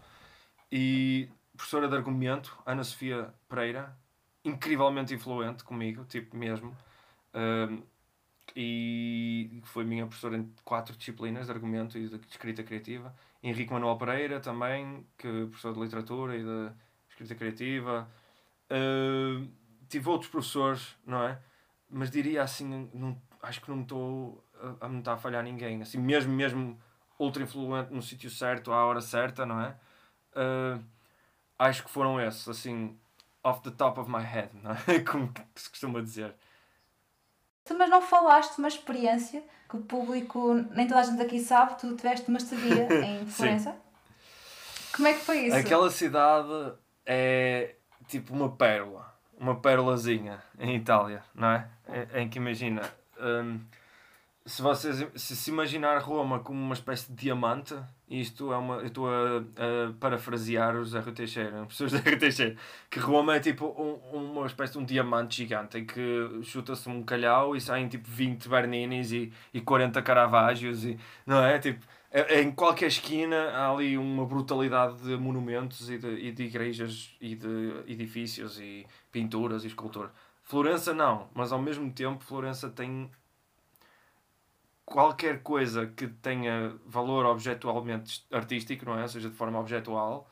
e professora de argumento, Ana Sofia Pereira, incrivelmente influente comigo, tipo mesmo, um, e foi minha professora em quatro disciplinas de argumento e de escrita criativa. Henrique Manuel Pereira também, que é professor de literatura e de escrita criativa. Uh, tive outros professores, não é? Mas diria assim, não, acho que não me estou a, não está a falhar ninguém. Assim, mesmo, mesmo ultra influente no sítio certo, à hora certa, não é? Uh, acho que foram esses, assim, off the top of my head, não é? Como se costuma dizer. Tu, mas não falaste de uma experiência que o público, nem toda a gente aqui sabe, tu tiveste uma estadia em Florença. Como é que foi isso? Aquela cidade é tipo uma pérola, uma pérolazinha em Itália, não é? É- Em que imagina, hum, se vocês se, se imaginar Roma como uma espécie de diamante, isto é uma, eu estou a, a parafrasear o José Rui Teixeira, que Roma é tipo um- uma espécie de um diamante gigante em que chuta-se um calhau e saem tipo 20 Berninis e, e 40 Caravaggios e não é? Tipo, é- é em qualquer esquina há ali uma brutalidade de monumentos e de, e de igrejas e de edifícios e pinturas e esculturas. Florença não, mas ao mesmo tempo Florença tem qualquer coisa que tenha valor objetualmente artístico, não é? Ou seja, de forma objetual,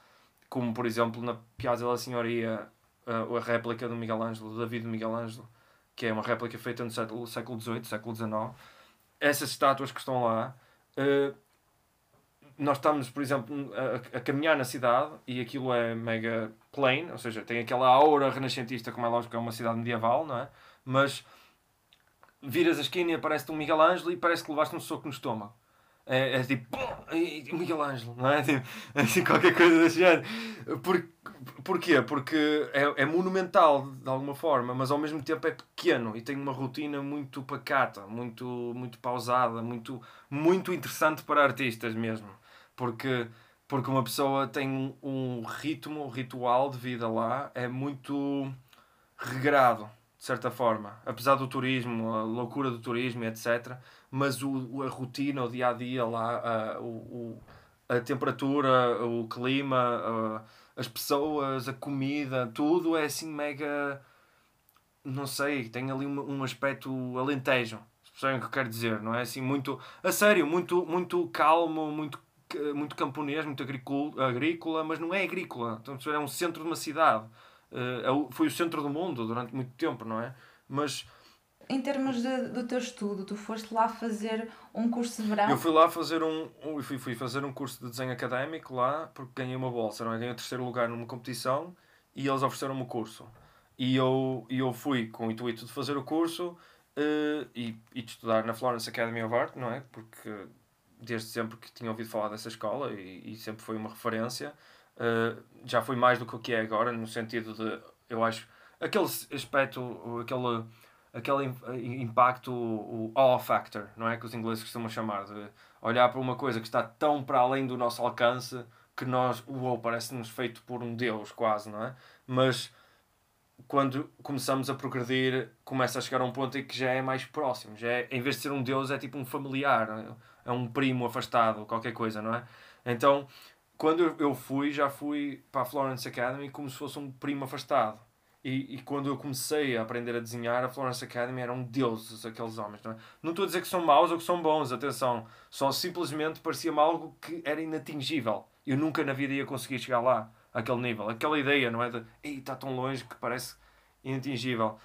como por exemplo na Piazza della Signoria a, a réplica do Miguel Ângelo, do David Miguel Ângelo, que é uma réplica feita no século, século XVIII, século XIX. Essas estátuas que estão lá, eh, nós estamos, por exemplo, a, a caminhar na cidade e aquilo é mega plain, ou seja, tem aquela aura renascentista, como é lógico, é uma cidade medieval, não é? Mas viras a esquina e aparece-te um Miguel Ângelo e parece que levaste um soco no estômago. É, é tipo, pum, Miguel Ângelo, não é? Tipo, assim, qualquer coisa desse género. Por, porquê? Porque é, é monumental de alguma forma, mas ao mesmo tempo é pequeno e tem uma rotina muito pacata, muito, muito pausada, muito, muito interessante para artistas mesmo. Porque, porque uma pessoa tem um ritmo, um ritual de vida lá, é muito regrado, de certa forma. Apesar do turismo, a loucura do turismo, etc. Mas o, a rotina, o dia a dia lá, a, o, a temperatura, o clima, a- as pessoas, a comida, tudo é assim mega. Não sei, tem ali um, um aspecto alentejo. Percebem o que eu quero dizer, não é? Assim, muito. A sério, muito, muito calmo, muito, muito camponês, muito agrícola, agrícola, mas não é agrícola. Então, é um centro de uma cidade. Eh, é foi o centro do mundo durante muito tempo, não é? Mas Em termos de- do teu estudo, tu foste lá fazer um curso de verão. eu fui lá fazer um, um- fui, fui fazer um curso de desenho académico lá porque ganhei uma bolsa, não é? Ganhei o terceiro lugar numa competição e eles ofereceram-me o curso. E eu, eu fui com o intuito de fazer o curso eh, e, e de estudar na Florence Academy of Art, não é? Porque desde sempre que tinha ouvido falar dessa escola e, e sempre foi uma referência. Eh, já foi mais do que o que é agora, no sentido de, eu acho, aquele aspecto, aquele, aquele im- impacto, o awe factor, não é? Que os ingleses costumam chamar, de olhar para uma coisa que está tão para além do nosso alcance que nós, uou, parece-nos feito por um Deus, quase, não é? Mas quando começamos a progredir, começa a chegar a um ponto em que já é mais próximo. Já é, em vez de ser um Deus, é tipo um familiar, é um primo afastado, qualquer coisa, não é? Então, quando eu- fui, já fui para a Florence Academy como se fosse um primo afastado. E, e quando eu comecei a aprender a desenhar, a Florence Academy eram deuses, aqueles homens. Não, é? não estou a dizer que são maus ou que são bons, atenção. Só simplesmente parecia-me algo que era inatingível. Eu nunca na vida ia conseguir chegar lá, àquele nível. Aquela ideia, não é? De, ei, está tão longe que parece inatingível.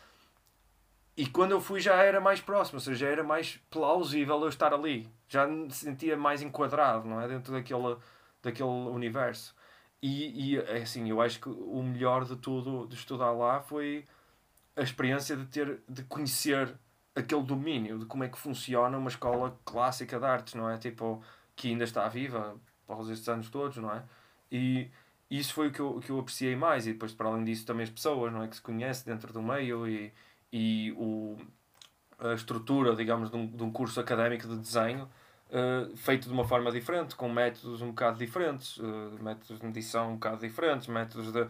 E quando eu fui já era mais próximo, ou seja, já era mais plausível eu estar ali. Já me sentia mais enquadrado, não é? Dentro daquele, daquele universo. E, e é assim, eu acho que o melhor de tudo de estudar lá foi a experiência de ter de conhecer aquele domínio de como é que funciona uma escola clássica de artes, não é? Tipo, que ainda está viva após estes anos todos, não é? E isso foi o que eu, que eu apreciei mais. E depois, para além disso, também as pessoas, não é? Que se conhece dentro do meio e, e o, a estrutura, digamos, de um, de um curso académico de desenho eh, feito de uma forma diferente, com métodos um bocado diferentes, eh, métodos de medição um bocado diferentes, métodos de,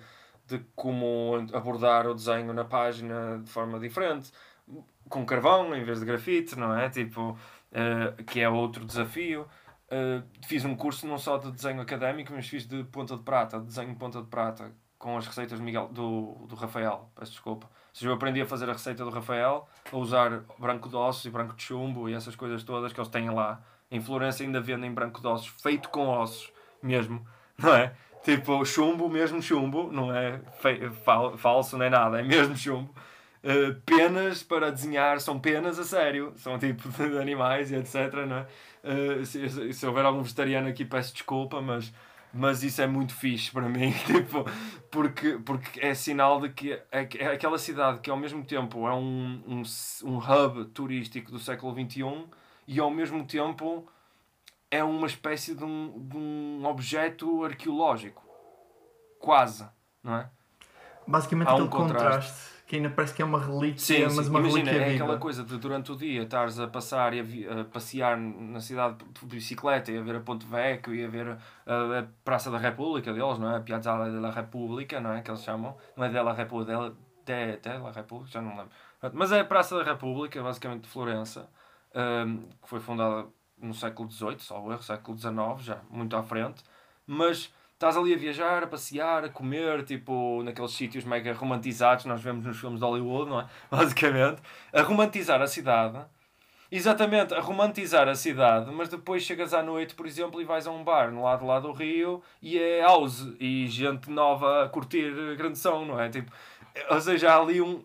de como abordar o desenho na página de forma diferente, com carvão em vez de grafite, não é? Tipo, eh, que é outro desafio. Fiz um curso não só de desenho académico, mas fiz de ponta de prata, de desenho de ponta de prata, com as receitas do, Miguel, do, do Rafael, peço desculpa. Ou seja, eu aprendi a fazer a receita do Rafael, a usar branco de ossos e branco de chumbo e essas coisas todas que eles têm lá. Em Florença ainda vendem branco de ossos, feito com ossos mesmo, não é? Tipo, chumbo, mesmo chumbo, não é falso nem nada, é mesmo chumbo. Uh, penas para desenhar são penas a sério, são tipo de animais e etc. Não é? Uh, se, se- houver algum vegetariano aqui, peço desculpa, mas, mas isso é muito fixe para mim, tipo, porque, porque é sinal de que é, é aquela cidade que ao mesmo tempo é um, um, um hub turístico do século XXI e ao mesmo tempo é uma espécie de um, de um objeto arqueológico, quase, não é? Basicamente Há um aquele contraste. contraste. que ainda parece que é uma relíquia, Sim, mas sim. uma imagina, relíquia é viva. aquela coisa de durante o dia estares a passar e a, a passear na cidade de bicicleta e a ver a Ponte Vecchio e a ver a, a Praça da República deles, não é? A Piazzale della Repubblica, não é? Que eles chamam. Não é della República, della, de, della República, já não lembro. Mas é a Praça da República, basicamente de Florença, que foi fundada no século XVIII, só erro, século XIX, já muito à frente, mas estás ali a viajar, a passear, a comer, tipo, naqueles sítios mega romantizados nós vemos nos filmes de Hollywood, não é? Basicamente, a romantizar a cidade. Exatamente, a romantizar a cidade, mas depois chegas à noite, por exemplo, e vais a um bar no lado lá do Rio e é house e gente nova a curtir grande som, não é? Tipo, ou seja, há ali um.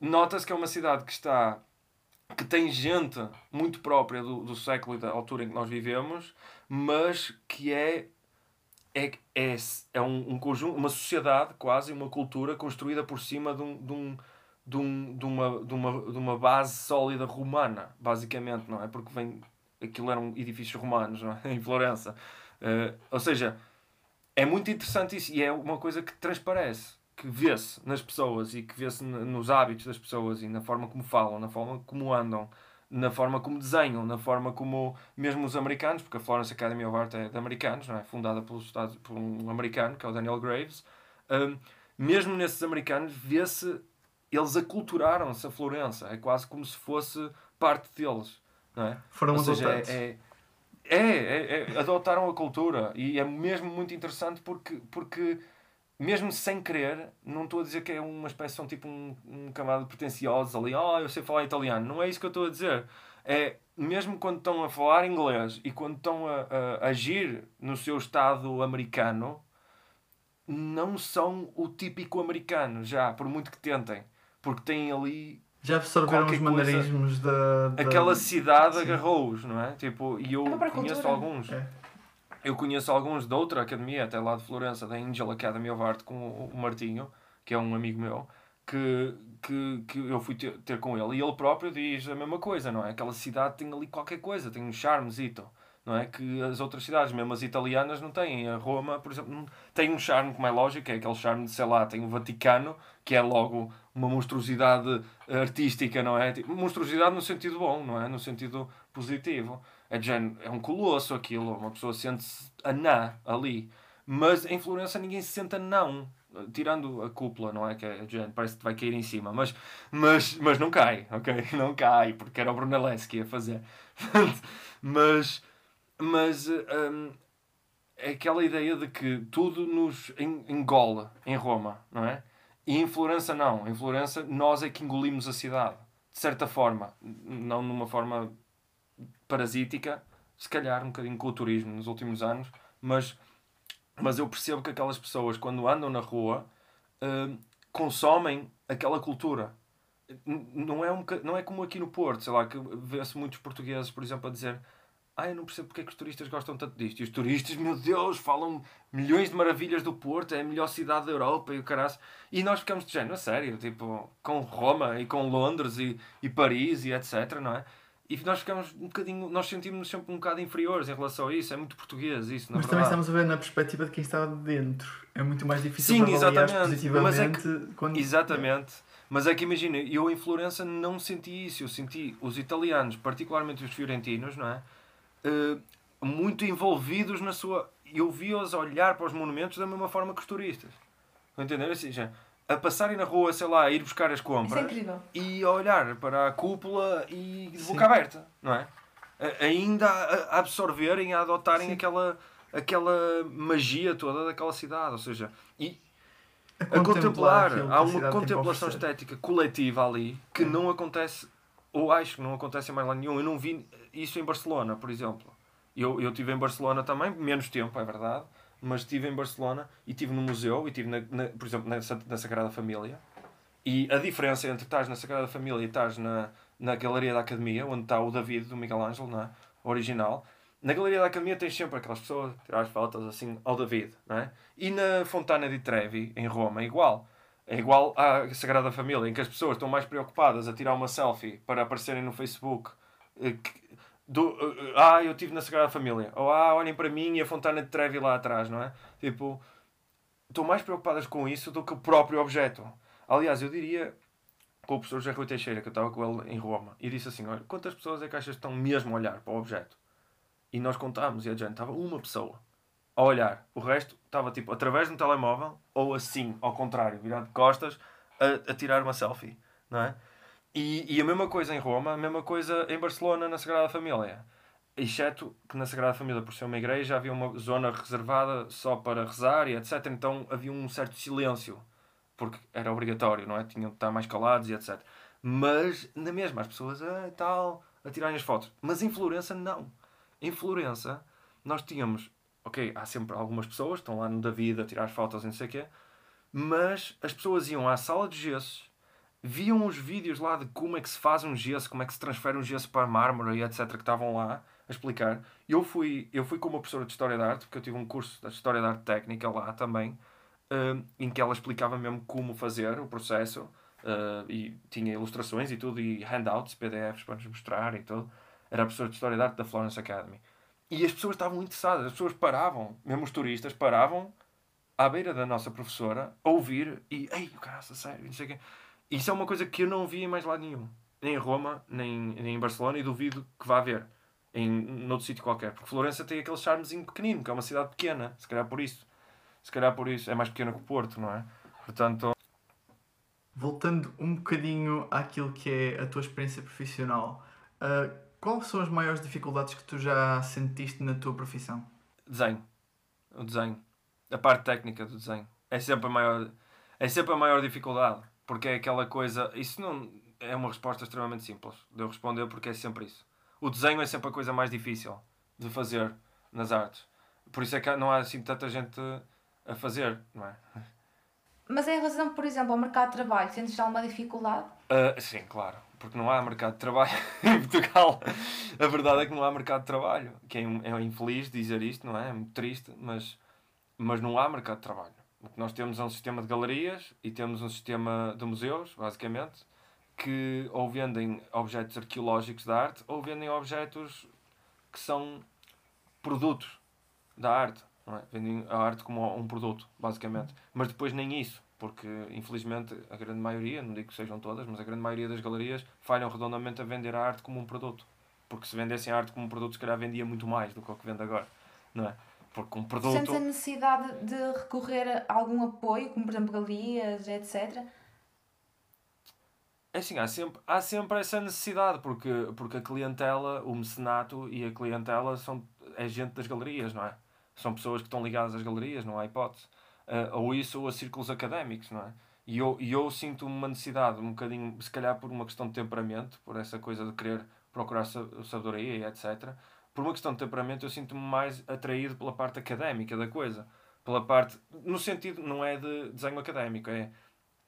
Nota-se que é uma cidade que está. Que tem gente muito própria do, do século e da altura em que nós vivemos, mas que é é, é, é um, um conjunto, uma sociedade quase, uma cultura construída por cima de, um, de, um, de, um, de, uma, de, uma, de uma base sólida romana, basicamente, não é? Porque vem, aquilo eram edifícios romanos, não é? em Florença. Uh, ou seja, é muito interessante isso e é uma coisa que transparece, que vê-se nas pessoas e que vê-se nos hábitos das pessoas e na forma como falam, na forma como andam na forma como desenham, na forma como mesmo os americanos, porque a Florence Academy of Art é de americanos, não é? fundada pelos Estados, por um americano, que é o Daniel Graves, um, mesmo nesses americanos vê-se, eles aculturaram-se a Florença, é quase como se fosse parte deles. Não é? Foram Ou seja, é, é, é, é, adotaram a cultura e é mesmo muito interessante porque, porque mesmo sem querer, não estou a dizer que é uma espécie, são tipo um, um camada de pretenciosos ali, oh, eu sei falar italiano. Não é isso que eu estou a dizer. É, mesmo quando estão a falar inglês e quando estão a, a, a agir no seu estado americano, não são o típico americano, já, por muito que tentem. Porque têm ali já absorveram os maneirismos da, da, Aquela cidade agarrou-os, não é? Tipo, e eu é conheço alguns. É. Eu conheço alguns de outra academia, até lá de Florença, da Angel Academy of Art, com o Martinho, que é um amigo meu, que, que, que eu fui ter, ter com ele. E ele próprio diz a mesma coisa, não é? Aquela cidade tem ali qualquer coisa, tem um charmezito, não é? Que as outras cidades, mesmo as italianas, não têm. A Roma, por exemplo, tem um charme, como é lógico, é aquele charme de, sei lá, tem o Vaticano, que é logo uma monstruosidade artística, não é? Tipo, monstruosidade no sentido bom, não é? No sentido positivo. É, de é um colosso aquilo, uma pessoa sente-se anã ali. Mas em Florença ninguém se senta não. Tirando a cúpula, não é? Que é, gente, parece que vai cair em cima. Mas, mas, mas não cai, ok? Não cai, porque era o Brunelleschi a fazer. mas, mas um, é aquela ideia de que tudo nos engola em Roma, não é? E em Florença não. Em Florença nós é que engolimos a cidade. De certa forma. Não numa forma parasítica, se calhar um bocadinho com o turismo nos últimos anos, mas, mas eu percebo que aquelas pessoas, quando andam na rua, uh, consomem aquela cultura. Não é, um, não é como aqui no Porto, sei lá, que vê-se muitos portugueses, por exemplo, a dizer ah, eu não percebo porque é que os turistas gostam tanto disto. E os turistas, meu Deus, falam milhões de maravilhas do Porto, é a melhor cidade da Europa e o caraço. E nós ficamos de género, a sério, tipo, com Roma e com Londres e, e Paris e etc, não é? E nós ficamos um bocadinho, nós sentimos-nos sempre um bocado inferiores em relação a isso, é muito português isso, Mas verdade. também estamos a ver na perspectiva de quem está dentro. É muito mais difícil Sim, exatamente. mas é que, quando... Exatamente. Mas é que imagina, eu em Florença não senti isso, eu senti os italianos, particularmente os fiorentinos, não é? Uh, muito envolvidos na sua. Eu vi-os olhar para os monumentos da mesma forma que os turistas. Entender? Assim, já, a passarem na rua, sei lá, a ir buscar as compras é e a olhar para a cúpula e de boca aberta, não é? A, ainda a absorverem, a adotarem aquela, aquela magia toda daquela cidade, ou seja, e a, a contemplar, há uma contemplação estética coletiva ali que não acontece, ou acho que não acontece em mais lado nenhum. Eu não vi isso em Barcelona, por exemplo. Eu, eu estive em Barcelona também, menos tempo, é verdade mas estive em Barcelona e estive no museu e estive, na, na, por exemplo, na, na Sagrada Família. E a diferença entre estás na Sagrada Família e estás na, na Galeria da Academia, onde está o David do Miguel Ângelo, não é? original. Na Galeria da Academia tens sempre aquelas pessoas tirar as fotos assim ao David, não é? E na Fontana di Trevi, em Roma, é igual. É igual à Sagrada Família, em que as pessoas estão mais preocupadas a tirar uma selfie para aparecerem no Facebook, eh, do, uh, ah, eu estive na Sagrada Família. Ou ah, olhem para mim e a Fontana de Trevi lá atrás, não é? Tipo, estou mais preocupadas com isso do que o próprio objeto. Aliás, eu diria com o professor José Rui Teixeira, que eu estava com ele em Roma, e disse assim: olha, quantas pessoas é que achas que estão mesmo a olhar para o objeto? E nós contámos, e a gente estava uma pessoa a olhar. O resto estava tipo através de um telemóvel ou assim, ao contrário, virado de costas, a, a tirar uma selfie, não é? E, e a mesma coisa em Roma, a mesma coisa em Barcelona, na Sagrada Família. exceto que na Sagrada Família, por ser uma igreja, havia uma zona reservada só para rezar e etc. Então havia um certo silêncio, porque era obrigatório, não é? Tinham de estar mais calados e etc. Mas, na mesma, as pessoas, ah, tal, a tirarem as fotos. Mas em Florença, não. Em Florença, nós tínhamos, ok, há sempre algumas pessoas estão lá no David a tirar fotos e não sei o quê, mas as pessoas iam à sala de gessos, viam os vídeos lá de como é que se faz um gesso, como é que se transfere um gesso para mármore e etc. que estavam lá a explicar. Eu fui, eu fui com uma professora de História da Arte, porque eu tive um curso de História da Arte Técnica lá também, uh, em que ela explicava mesmo como fazer o processo uh, e tinha ilustrações e tudo, e handouts, PDFs para nos mostrar e tudo. Era a professora de História da Arte da Florence Academy. E as pessoas estavam interessadas, as pessoas paravam, mesmo os turistas paravam à beira da nossa professora a ouvir e, ei, o cara, sério, não sei o quê. Isso é uma coisa que eu não vi em mais lado nenhum. Nem em Roma, nem, nem em Barcelona, e duvido que vá haver em noutro sítio qualquer. Porque Florença tem aquele charmezinho pequenino, que é uma cidade pequena, se calhar por isso. Se calhar por isso. É mais pequena que o Porto, não é? Portanto. Voltando um bocadinho àquilo que é a tua experiência profissional, uh, quais são as maiores dificuldades que tu já sentiste na tua profissão? Desenho. O desenho. A parte técnica do desenho. É sempre a maior, é sempre a maior dificuldade. Porque é aquela coisa. Isso não é uma resposta extremamente simples de eu responder, porque é sempre isso o desenho é sempre a coisa mais difícil de fazer nas artes. Por isso é que não há assim tanta gente a fazer, não é? Mas em relação, por exemplo, ao mercado de trabalho, sentes alguma dificuldade? Uh, sim, claro. Porque não há mercado de trabalho em Portugal. A verdade é que não há mercado de trabalho. Que é, é infeliz dizer isto, não é? É muito triste, mas, mas não há mercado de trabalho. O que nós temos é um sistema de galerias e temos um sistema de museus, basicamente, que ou vendem objetos arqueológicos da arte ou vendem objetos que são produtos da arte. Não é? Vendem a arte como um produto, basicamente. Mas depois nem isso, porque infelizmente a grande maioria, não digo que sejam todas, mas a grande maioria das galerias falham redondamente a vender a arte como um produto. Porque se vendessem a arte como um produto, se calhar vendia muito mais do que o que vende agora. Não é? Porque um produto. Sentes a necessidade de recorrer a algum apoio, como por exemplo galerias, etc é assim, há sempre, há sempre essa necessidade, porque, porque a clientela, o mecenato e a clientela são, é gente das galerias, não é? São pessoas que estão ligadas às galerias, não há hipótese. Uh, ou isso ou a círculos académicos, não é? E eu, e eu sinto uma necessidade, um bocadinho, se calhar por uma questão de temperamento, por essa coisa de querer procurar sabedoria e etc. Por uma questão de temperamento, eu sinto-me mais atraído pela parte académica da coisa. Pela parte, no sentido, não é de desenho académico, é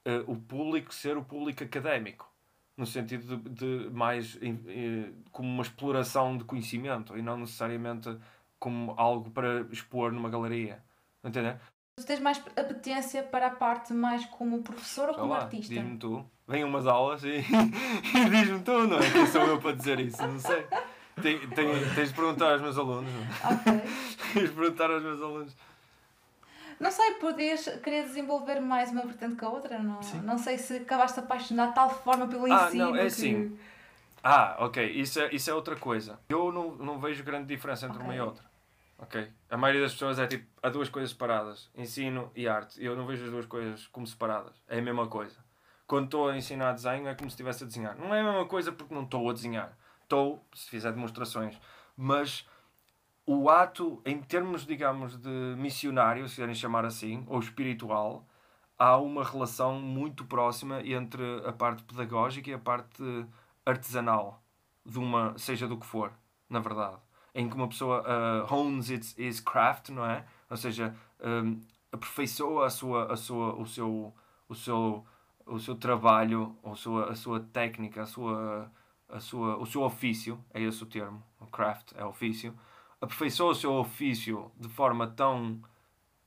uh, o público ser o público académico, no sentido de, de mais uh, como uma exploração de conhecimento e não necessariamente como algo para expor numa galeria. Entendeu? Tu tens mais apetência para a parte mais como professor ou como lá, artista? Diz-me tu. Vem umas aulas e, e diz-me tu, não é? Quem sou eu para dizer isso? Não sei. Tem, tem, tens de perguntar aos meus alunos. Ok. tens de perguntar aos meus alunos. Não sei, podias querer desenvolver mais uma vertente que a outra. Não, não sei se acabaste apaixonado de tal forma pelo ah, ensino. Não, é que... assim. Ah, ok. Isso é, isso é outra coisa. Eu não, não vejo grande diferença entre okay. uma e outra. Ok? A maioria das pessoas é tipo, há duas coisas separadas: ensino e arte. Eu não vejo as duas coisas como separadas. É a mesma coisa. Quando estou a ensinar desenho, é como se estivesse a desenhar. Não é a mesma coisa porque não estou a desenhar. Estou, se fizer demonstrações. Mas o ato, em termos, digamos, de missionário, se querem chamar assim, ou espiritual, há uma relação muito próxima entre a parte pedagógica e a parte artesanal, de uma, seja do que for, na verdade. Em que uma pessoa uh, hones its, its craft, não é? Ou seja, um, aperfeiçoa a sua, a sua, o, seu, o, seu, o seu trabalho, a sua, a sua técnica, a sua, a sua, o seu ofício, é esse o termo, o craft é ofício, aperfeiçoa o seu ofício de forma tão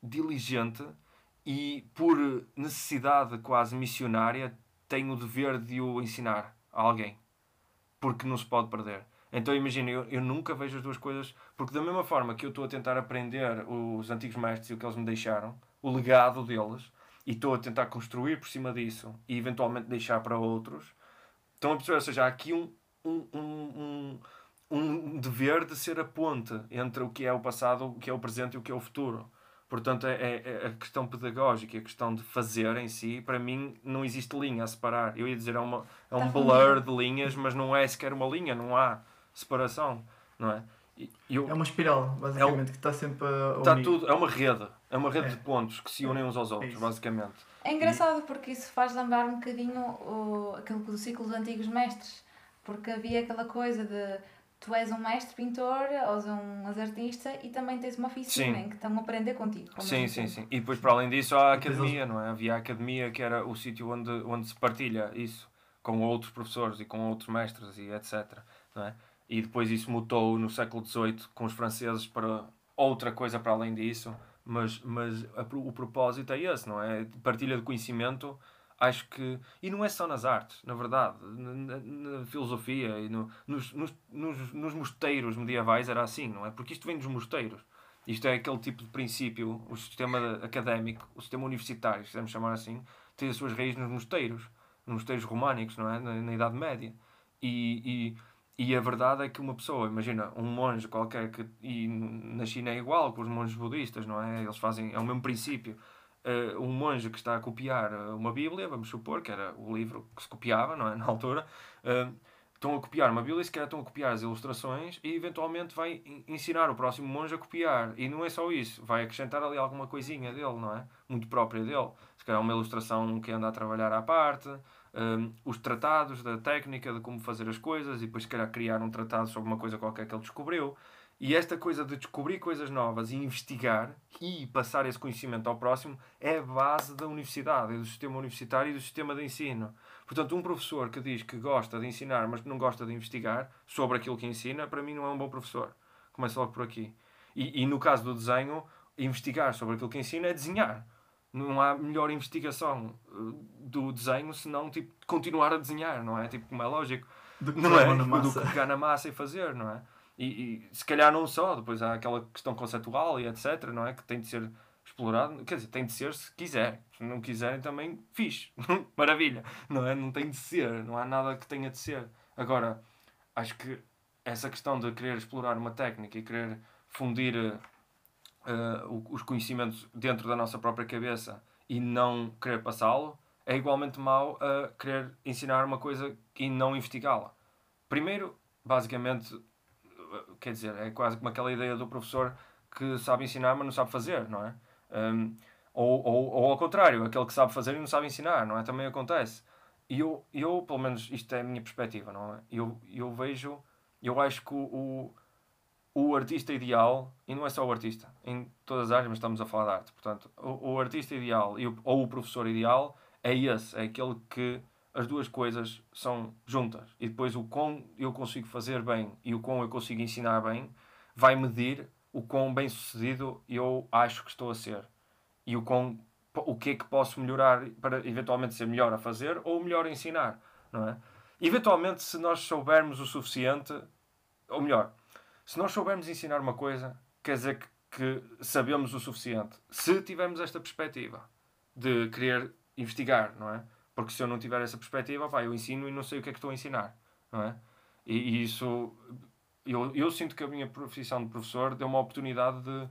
diligente e, por necessidade quase missionária, tem o dever de o ensinar a alguém. Porque não se pode perder. Então imagina, eu, eu nunca vejo as duas coisas, porque da mesma forma que eu estou a tentar aprender os antigos mestres e o que eles me deixaram, o legado deles, e estou a tentar construir por cima disso e eventualmente deixar para outros, estão a perceber, ou seja, há aqui um, um, um, um um dever de ser a ponte entre o que é o passado, o que é o presente e o que é o futuro. Portanto, é, é, é a questão pedagógica, a questão de fazer em si, para mim, não existe linha a separar. Eu ia dizer, é, uma, é um tá blur de linhas, mas não é sequer uma linha, não há separação, não é? Eu, É uma espiral, basicamente, que está sempre a tá unir. tudo, é uma rede. É uma rede É. de pontos que se unem uns aos outros, basicamente. É engraçado porque isso faz lembrar um bocadinho o, aquele do ciclo dos antigos mestres. Porque havia aquela coisa de tu és um mestre pintor ou és um és artista e também tens uma oficina Sim. em que estão a aprender contigo. Sim, sim, tempo. sim. E depois, para além disso, há a academia, não é? Havia a academia que era o sítio onde, onde se partilha isso com outros professores e com outros mestres e etc. Não é? E depois isso mutou no século XVIII com os franceses para outra coisa para além disso. Mas, mas a o propósito é esse, não é? Partilha de conhecimento, acho que. E não é só nas artes, na verdade. Na, na- na filosofia e no, nos, nos, nos, nos mosteiros medievais era assim, não é? Porque isto vem dos mosteiros. Isto é aquele tipo de princípio, o sistema académico, o sistema universitário, se quisermos chamar assim, tem as suas raízes nos mosteiros, nos mosteiros românicos, não é? Na, na Idade Média. E, e, e a verdade é que uma pessoa, imagina, um monge qualquer, que, e na China é igual com os monges budistas, não é? Eles fazem, é o mesmo princípio. Uh, um monge que está a copiar uh, uma Bíblia, vamos supor, que era o livro que se copiava, não é? Na altura, uh, estão a copiar uma Bíblia, se calhar estão a copiar as ilustrações e eventualmente vai en- ensinar o próximo monge a copiar. E não é só isso, vai acrescentar ali alguma coisinha dele, não é? Muito própria dele. Se calhar uma ilustração que anda a trabalhar à parte, um, os tratados da técnica de como fazer as coisas e depois se calhar criar um tratado sobre uma coisa qualquer que ele descobriu. E esta coisa de descobrir coisas novas e investigar e passar esse conhecimento ao próximo é a base da universidade, e do sistema universitário e do sistema de ensino. Portanto, um professor que diz que gosta de ensinar, mas que não gosta de investigar sobre aquilo que ensina, para mim não é um bom professor. Começa logo por aqui. E, e no caso do desenho, investigar sobre aquilo que ensina é desenhar. Não há melhor investigação uh, do desenho senão tipo, continuar a desenhar, não é? Tipo, como é lógico. Do que Não é? Do massa. que pegar na massa e fazer, não é? E, e se calhar não só, depois há aquela questão conceptual e etc, não é? Que tem de ser explorado, quer dizer, tem de ser se quiser. Se não quiserem também, fixe. Maravilha. Não é? Não tem de ser, não há nada que tenha de ser. Agora, acho que essa questão de querer explorar uma técnica e querer fundir o- os conhecimentos dentro da nossa própria cabeça e não querer passá-lo é igualmente mau a querer ensinar uma coisa e não investigá-la. Primeiro, basicamente, eh, quer dizer, é quase como aquela ideia do professor que sabe ensinar, mas não sabe fazer, não é? Um, ou, ou, ou ao contrário, aquele que sabe fazer e não sabe ensinar, não é? Também acontece. E eu, eu, pelo menos, isto é a minha perspectiva, não é? Eu, eu vejo, eu acho que o, o, o artista ideal, e não é só o artista, em todas as áreas, mas estamos a falar de arte, portanto, o, o artista ideal e o, ou o professor ideal é esse, é aquele que as duas coisas são juntas. E depois o quão eu consigo fazer bem e o quão eu consigo ensinar bem vai medir o quão bem sucedido eu acho que estou a ser. E o, quão, o que é que posso melhorar para eventualmente ser melhor a fazer ou melhor a ensinar, não é? Eventualmente, se nós soubermos o suficiente, ou melhor, se nós soubermos ensinar uma coisa, quer dizer que, que sabemos o suficiente. Se tivermos esta perspectiva de querer investigar, não é? Porque se eu não tiver essa perspectiva, pá, eu ensino e não sei o que é que estou a ensinar, não é? E, e isso, eu, eu sinto que a minha profissão de professor deu uma oportunidade de,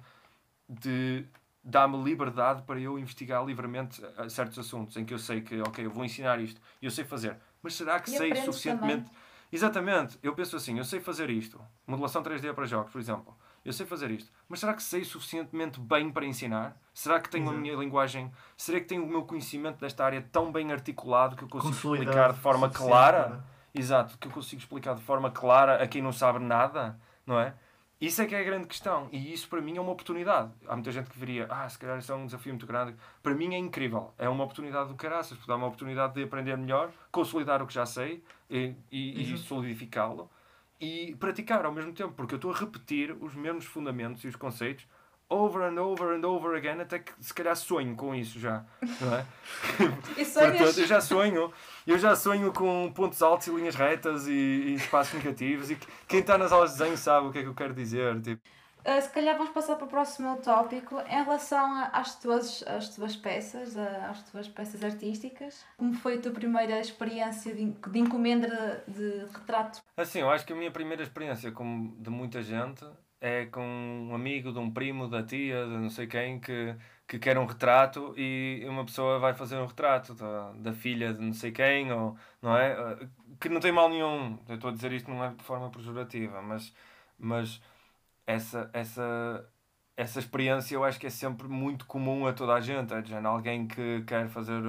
de dar-me liberdade para eu investigar livremente a- certos assuntos em que eu sei que, ok, eu vou ensinar isto e eu sei fazer, mas será que E sei suficientemente? Exatamente, eu penso assim, eu sei fazer isto, modelação 3D para jogos, por exemplo, eu sei fazer isto, mas será que sei suficientemente bem para ensinar? Será que tenho a minha linguagem, será que tenho o meu conhecimento desta área tão bem articulado que eu consigo Consolidado, explicar de forma clara? para- Exato, que eu consigo explicar de forma clara a quem não sabe nada, não é? Isso é que é a grande questão. E isso para mim é uma oportunidade. Há muita gente que diria, ah, se calhar isso é um desafio muito grande. Para mim é incrível. É uma oportunidade do caraças, dá uma oportunidade de aprender melhor, consolidar o que já sei e, e, e Exato. solidificá-lo e praticar ao mesmo tempo, porque eu estou a repetir os mesmos fundamentos e os conceitos over and over and over again, até que se calhar sonho com isso já, não é? Portanto, eu já sonho, eu já sonho com pontos altos e linhas retas e, e espaços negativos e que- quem está nas aulas de desenho sabe o que é que eu quero dizer. Tipo, Uh, se calhar vamos passar para o próximo tópico em relação às tuas, às tuas peças, às tuas peças artísticas. Como foi a tua primeira experiência de, de encomenda de, retrato? assim, eu acho que a minha primeira experiência, como de muita gente, é com um amigo, de um primo, da tia, de não sei quem, que, que quer um retrato e uma pessoa vai fazer um retrato da, da filha de não sei quem, ou, não é? Uh, Que não tem mal nenhum. Eu estou a dizer isto não é de forma pejorativa, mas, mas essa, essa, essa experiência eu acho que é sempre muito comum a toda a gente. É género, alguém que quer fazer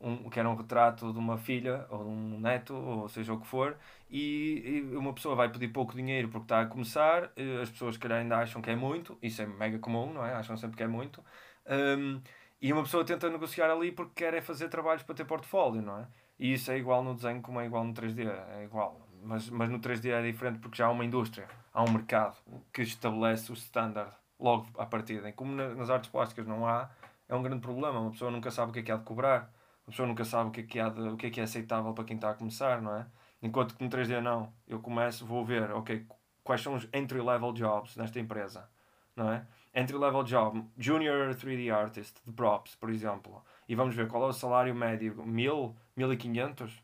um, quer um retrato de uma filha ou de um neto, ou seja o que for, e, e uma pessoa vai pedir pouco dinheiro porque está a começar, eh, as pessoas que ainda acham que é muito, isso é mega comum, não é? Acham sempre que é muito. Um, e uma pessoa tenta negociar ali porque quer é fazer trabalhos para ter portfólio, não é? E isso é igual no desenho como é igual no 3D, é igual. Mas, mas no 3D é diferente porque já há uma indústria, há um mercado que estabelece o standard logo à partida. E como nas artes plásticas não há, é um grande problema. Uma pessoa nunca sabe o que é que há de cobrar, uma pessoa nunca sabe o que é que, há de, o que, é, que é aceitável para quem está a começar, não é? Enquanto que no 3D não. Eu começo, vou ver, ok, quais são os entry-level jobs nesta empresa, não é? Entry-level job, junior 3D artist, de props, por exemplo. E vamos ver qual é o salário médio, 1000, 1500,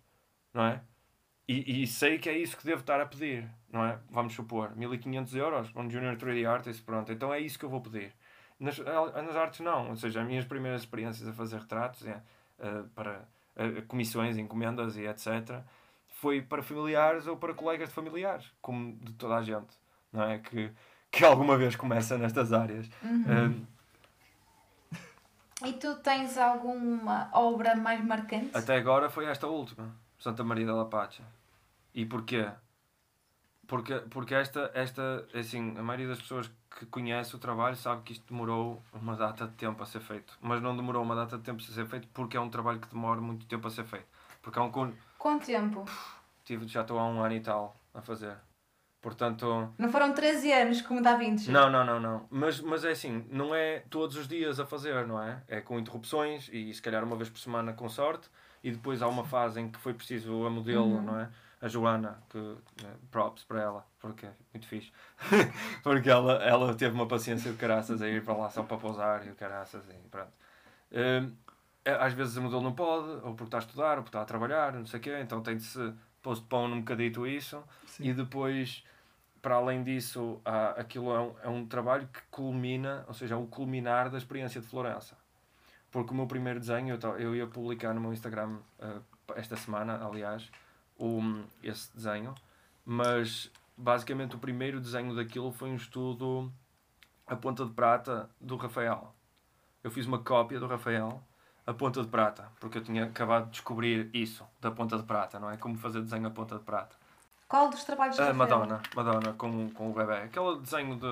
não é? E, e, sei que é isso que devo estar a pedir, não é? Vamos supor, 1500 euros para um Junior 3D Artist, pronto, então é isso que eu vou pedir. Nas, nas artes não, ou seja, as minhas primeiras experiências a fazer retratos é, uh, para uh, comissões, encomendas e etc. Foi para familiares ou para colegas de familiares, como de toda a gente, não é? Que, que alguma vez começa nestas áreas. Uhum. e tu tens alguma obra mais marcante? Até agora foi esta última, Santa Maria da Lapacha. E porquê? Porque, porque esta, esta, assim, a maioria das pessoas que conhece o trabalho sabe que isto demorou uma data de tempo a ser feito. Mas não demorou uma data de tempo a ser feito porque é um trabalho que demora muito tempo a ser feito. Porque é um... Quanto tempo? Tive, já estou há um ano e tal a fazer. Portanto... Não foram 13 anos como Da Vinci? Não, não, não, não. Mas, mas é assim, não é todos os dias a fazer, não é? É com interrupções e se calhar uma vez por semana com sorte. E depois há uma fase em que foi preciso a modelo, uhum. não é? a Joana, que né, props para ela, porque é muito fixe. porque ela, ela teve uma paciência de caraças a ir para lá só para pousar e o caraças e pronto. Um, é, às vezes a modelo não pode, ou porque está a estudar, ou porque está a trabalhar, não sei o quê, então tem de se postpone um bocadito isso. Sim. E depois, para além disso, aquilo é um, é um trabalho que culmina, ou seja, é o culminar da experiência de Florença. Porque o meu primeiro desenho, eu, eu ia publicar no meu Instagram uh, esta semana, aliás, o, esse desenho, mas basicamente o primeiro desenho daquilo foi um estudo a ponta de prata do Rafael. Eu fiz uma cópia do Rafael a ponta de prata, porque eu tinha acabado de descobrir isso da ponta de prata, não é? Como fazer desenho a ponta de prata. Qual dos trabalhos A Madonna, Madonna com, com o bebê. Aquele desenho de,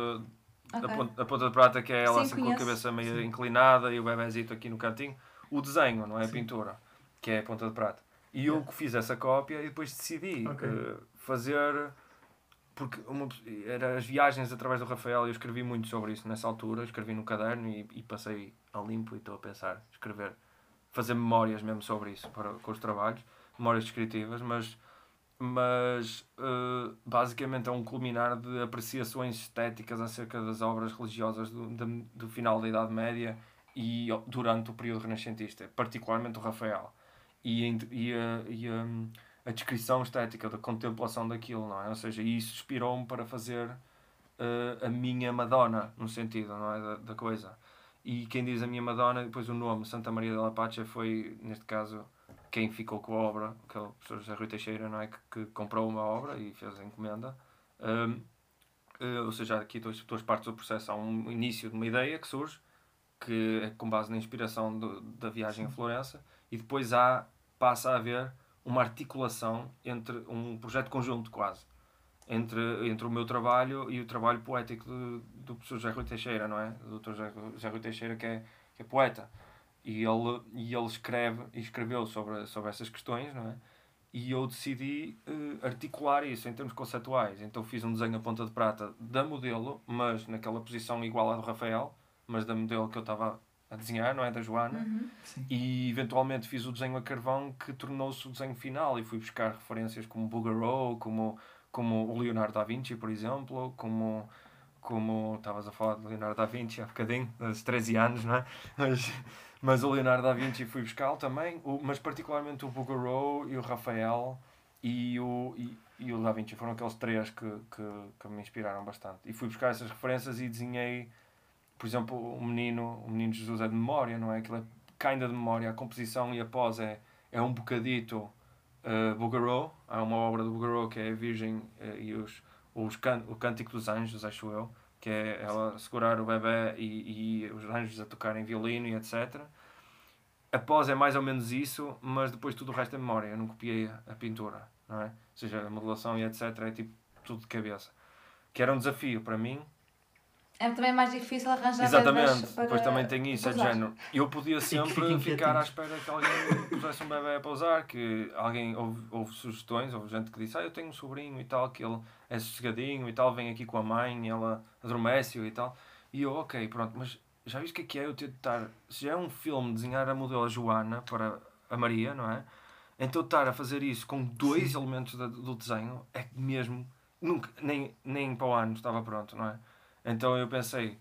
okay. da ponta, ponta, de prata que é ela Sim, assim com a cabeça meio Sim. inclinada e o bebezito aqui no cantinho. O desenho, não é? A pintura, que é a ponta de prata. E eu que fiz essa cópia e depois decidi okay. uh, fazer. Porque uma, era as viagens através do Rafael, eu escrevi muito sobre isso nessa altura, escrevi no caderno e, e passei a limpo e estou a pensar, escrever, fazer memórias mesmo sobre isso para, com os trabalhos, memórias descritivas, mas, mas uh, basicamente é um culminar de apreciações estéticas acerca das obras religiosas do, do, do final da Idade Média e durante o período renascentista, particularmente o Rafael e, e, a, e a, a, descrição estética da contemplação daquilo, não é? Ou seja, isso inspirou-me para fazer uh, a minha Madonna, no sentido, não é? Da, da, coisa. E quem diz a minha Madonna, depois o nome Santa Maria da Pacha foi, neste caso, quem ficou com a obra, que é o professor José Rui Teixeira, não é? Que, que comprou uma obra e fez a encomenda. Um, uh, ou seja, aqui duas, duas partes do processo. Há um início de uma ideia que surge, que é com base na inspiração do, da viagem a Florença, e depois há, passa a haver uma articulação entre um projeto conjunto quase entre, entre o meu trabalho e o trabalho poético do, do professor José Rui Teixeira, não é? Do. José, José Rui Teixeira que é, que é poeta e ele, e ele escreve e escreveu sobre, sobre essas questões, não é? E eu decidi uh, articular isso em termos conceituais. Então fiz um desenho a ponta de prata da modelo, mas naquela posição igual à do Rafael, mas da modelo que eu estava a desenhar, não é? Da Joana. Uhum. E eventualmente fiz o desenho a carvão que tornou-se o desenho final e fui buscar referências como Bouguereau, como, como o Leonardo da Vinci, por exemplo, como como estavas a falar de Leonardo da Vinci há bocadinho, aos 13 anos, não é? Mas, mas o Leonardo da Vinci fui buscar também, o, mas particularmente o Bouguereau e o Rafael e o, e, e o Da Vinci foram aqueles três que, que, que me inspiraram bastante. E fui buscar essas referências e desenhei por exemplo, o menino, o menino Jesus é de memória, não é? Aquilo é kinda de memória, a composição e a pós é, é um bocadito uh, Bouguereau, há uma obra do Bouguereau que é a Virgem uh, e os, os can, o Cântico dos Anjos, acho eu, que é ela segurar o bebê e, e os anjos a tocarem violino e etc. Após é mais ou menos isso, mas depois tudo o resto é memória. Eu não copiei a pintura, não é? Ou seja, a modelação e etc. é tipo tudo de cabeça. Que era um desafio para mim. É também mais difícil arranjar Exatamente, para depois também tem isso, é de género. Eu podia sempre fiquem ficar à espera que alguém pusesse um bebê a pousar, que alguém houve, houve sugestões, houve gente que disse, ah, eu tenho um sobrinho e tal, que ele é sossegadinho e tal, vem aqui com a mãe e ela adormece-o e tal. E eu, ok, pronto, mas já viste o que é que é eu ter de estar, se já é um filme desenhar a modelo Joana para a Maria, não é? Então estar a fazer isso com dois elementos da- do desenho é que mesmo, nunca, nem, nem para o ano estava pronto, não é? Então eu pensei,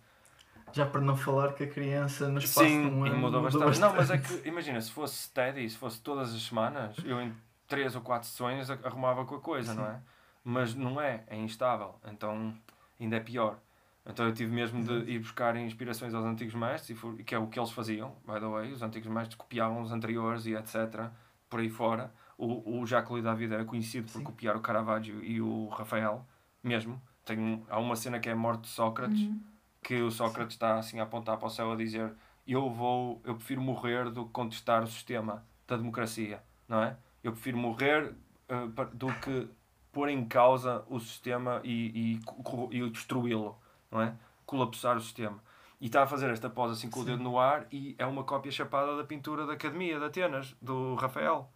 Já para não falar que a criança no espaço de Sim, um ano mudou bastante. Não, mas é que, imagina, se fosse steady, se fosse todas as semanas, eu em três ou quatro sessões a- arrumava com a coisa, não é? Mas não é, é instável, então ainda é pior. Então eu tive mesmo de ir buscar inspirações aos antigos mestres, que é o que eles faziam, by the way, os antigos mestres copiavam os anteriores e etc, por aí fora. O, o Jacques David era conhecido por Sim. copiar o Caravaggio e o Rafael, mesmo. Tem, há uma cena que é a morte de Sócrates, Uhum. que o Sócrates está assim a apontar para o céu a dizer eu vou, eu prefiro morrer do que contestar o sistema da democracia, não é? Eu prefiro morrer pa- do que pôr em causa o sistema e, e, e destruí-lo, não é? Colapsar o sistema. E está a fazer esta pose assim com o Sim. dedo no ar e é uma cópia chapada da pintura da Academia de Atenas, do Rafael,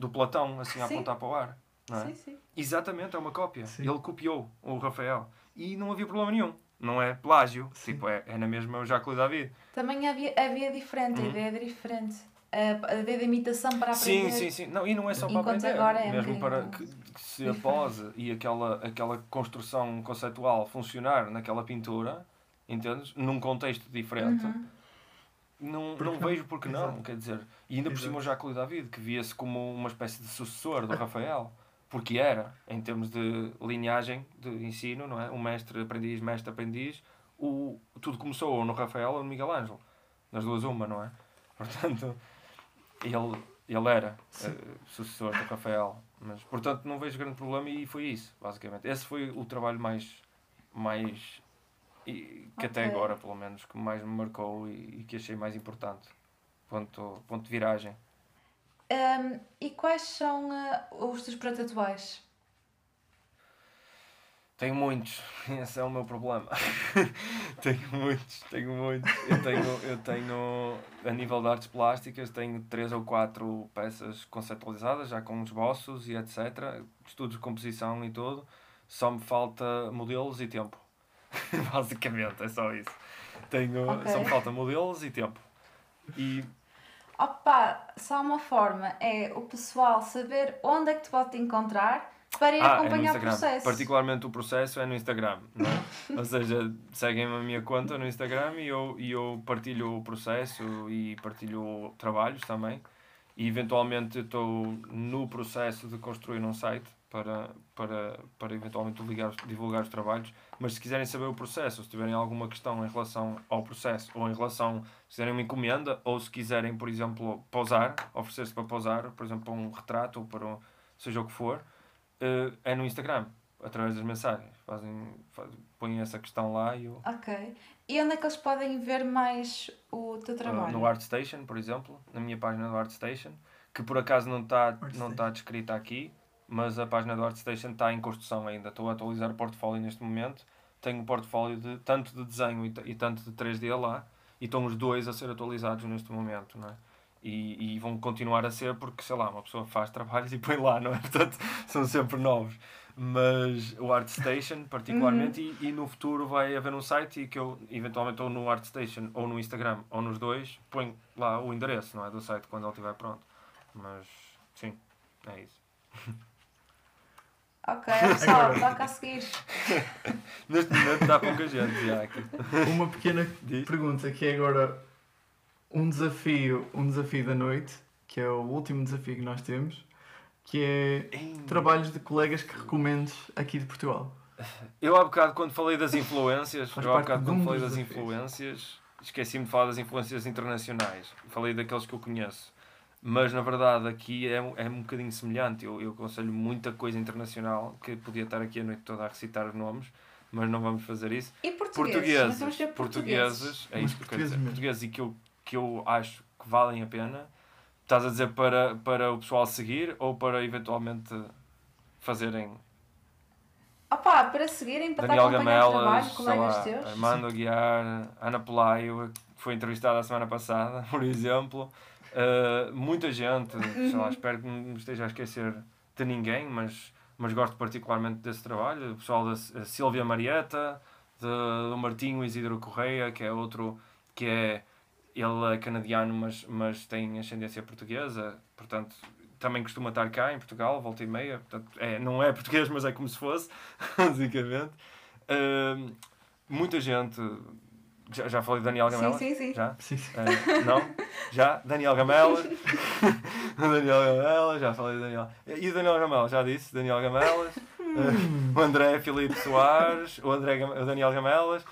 do Platão, assim a Sim. apontar para o ar. Não é? Sim, sim. Exatamente, é uma cópia. Sim. Ele copiou o Rafael. E não havia problema nenhum. Não é plágio. Sim. Tipo, é, é na mesma o Jacques David. Também havia, havia diferente, a Uhum. ideia era diferente. A, a ideia da imitação para Sim, aprender. sim, sim. Não, e não é só para Enquanto aprender. agora é um mesmo para bocadinho que, que se a pose e aquela, aquela construção conceitual funcionar naquela pintura, entendes? Num contexto diferente. Uhum. Não, Porque não vejo porque não, Exato. quer dizer. E ainda por cima o Exato. Jacques David, que via-se como uma espécie de sucessor do Rafael. Porque era, em termos de linhagem de ensino, não é? O mestre aprendiz, mestre aprendiz, o, tudo começou ou no Rafael ou no Miguel Ângelo. Nas duas uma, não é? Portanto, ele, ele era eh, sucessor do Rafael. Mas, portanto, não vejo grande problema e foi isso, basicamente. Esse foi o trabalho mais, mais e, que até Ok. agora, pelo menos, que mais me marcou e, e que achei mais importante. Ponto, ponto de viragem. Um, e quais são ah, os teus projetos atuais? Tenho muitos, esse é o meu problema. tenho muitos, tenho muitos. Eu tenho, eu tenho, a nível de artes plásticas, tenho três ou quatro peças conceptualizadas, já com esboços e etc. Estudos de composição e tudo. Só me falta modelos e tempo. Basicamente, é só isso. Tenho, Ok. Só me falta modelos e tempo. E Opa, só uma forma é o pessoal saber onde é que te pode encontrar para ir Ah, é acompanhar o Instagram. processo. Particularmente o processo é no Instagram, não é? Ou seja, seguem-me a minha conta no Instagram e eu, e eu partilho o processo e partilho trabalhos também. E eventualmente estou no processo de construir um site para, para, para eventualmente os- divulgar os trabalhos. Mas se quiserem saber o processo, se tiverem alguma questão em relação ao processo, ou em relação, se quiserem uma encomenda, ou se quiserem, por exemplo, pausar, oferecer-se para pausar, por exemplo, para um retrato ou para um, seja o que for, eh, é no Instagram, através das mensagens. Fazem, faz, põem essa questão lá e eu, Ok. E onde é que eles podem ver mais o teu ah, trabalho? no ArtStation, por exemplo, na minha página do ArtStation, que por acaso não está não está descrita aqui, mas a página do ArtStation está em construção ainda. Estou a atualizar o portfólio neste momento. Tenho um portfólio de, tanto de desenho e, e tanto de 3D lá, e estão os dois a ser atualizados neste momento, não é? E, e vão continuar a ser porque, sei lá, uma pessoa faz trabalhos e põe lá, não é? Portanto, são sempre novos. Mas o ArtStation, particularmente, e, e no futuro vai haver um site e que eu, eventualmente, ou no ArtStation, ou no Instagram, ou nos dois, ponho lá o endereço, não é? Do site quando ele estiver pronto. Mas, sim, é isso. Ok, pessoal, toca a seguir. Neste momento está pouca gente já aqui. Uma pequena Diz. pergunta que é agora um desafio, um desafio da noite, que é o último desafio que nós temos, que é trabalhos de colegas que recomendes aqui de Portugal. Eu há bocado quando falei das influências, Faz eu há bocado de quando falei das influências, esqueci-me de falar das influências internacionais. Falei daqueles que eu conheço. Mas na verdade aqui é, um- é um bocadinho semelhante. Eu, eu aconselho muita coisa internacional, que podia estar aqui a noite toda a recitar nomes, mas não vamos fazer isso. E portugueses? Portugueses, portugueses, é Mas isso que eu quero dizer. mesmo. Portugueses e que eu, que eu acho que valem a pena. Estás a dizer para, para o pessoal seguir ou para eventualmente fazerem Opa, para seguirem, para Daniel estar a acompanhar o trabalho, colegas teus. Armando Aguiar, Ana Pelaio, que foi entrevistada a semana passada, por exemplo. Uh, muita gente, sei Uhum. lá, espero que não esteja a esquecer de ninguém, mas, mas gosto particularmente desse trabalho. O pessoal da Silvia Marieta, de- do Martinho Isidro Correia, que é outro que é. Ele é canadiano, mas, mas tem ascendência portuguesa, portanto também costuma estar cá em Portugal, volta e meia, portanto é, não é português, mas é como se fosse, basicamente. Ahm, muita gente. Já, já falei de Daniel Sim, Gamela? sim, sim. Já? Sim, sim. Ah, não? Já? Daniel Gamelas. Daniel Gamelas, já falei de Daniel. E o Daniel Gamelas, já disse, Daniel Gamelas. Ah, o André Filipe Soares, o, André, Gam- o Daniel Gamelas.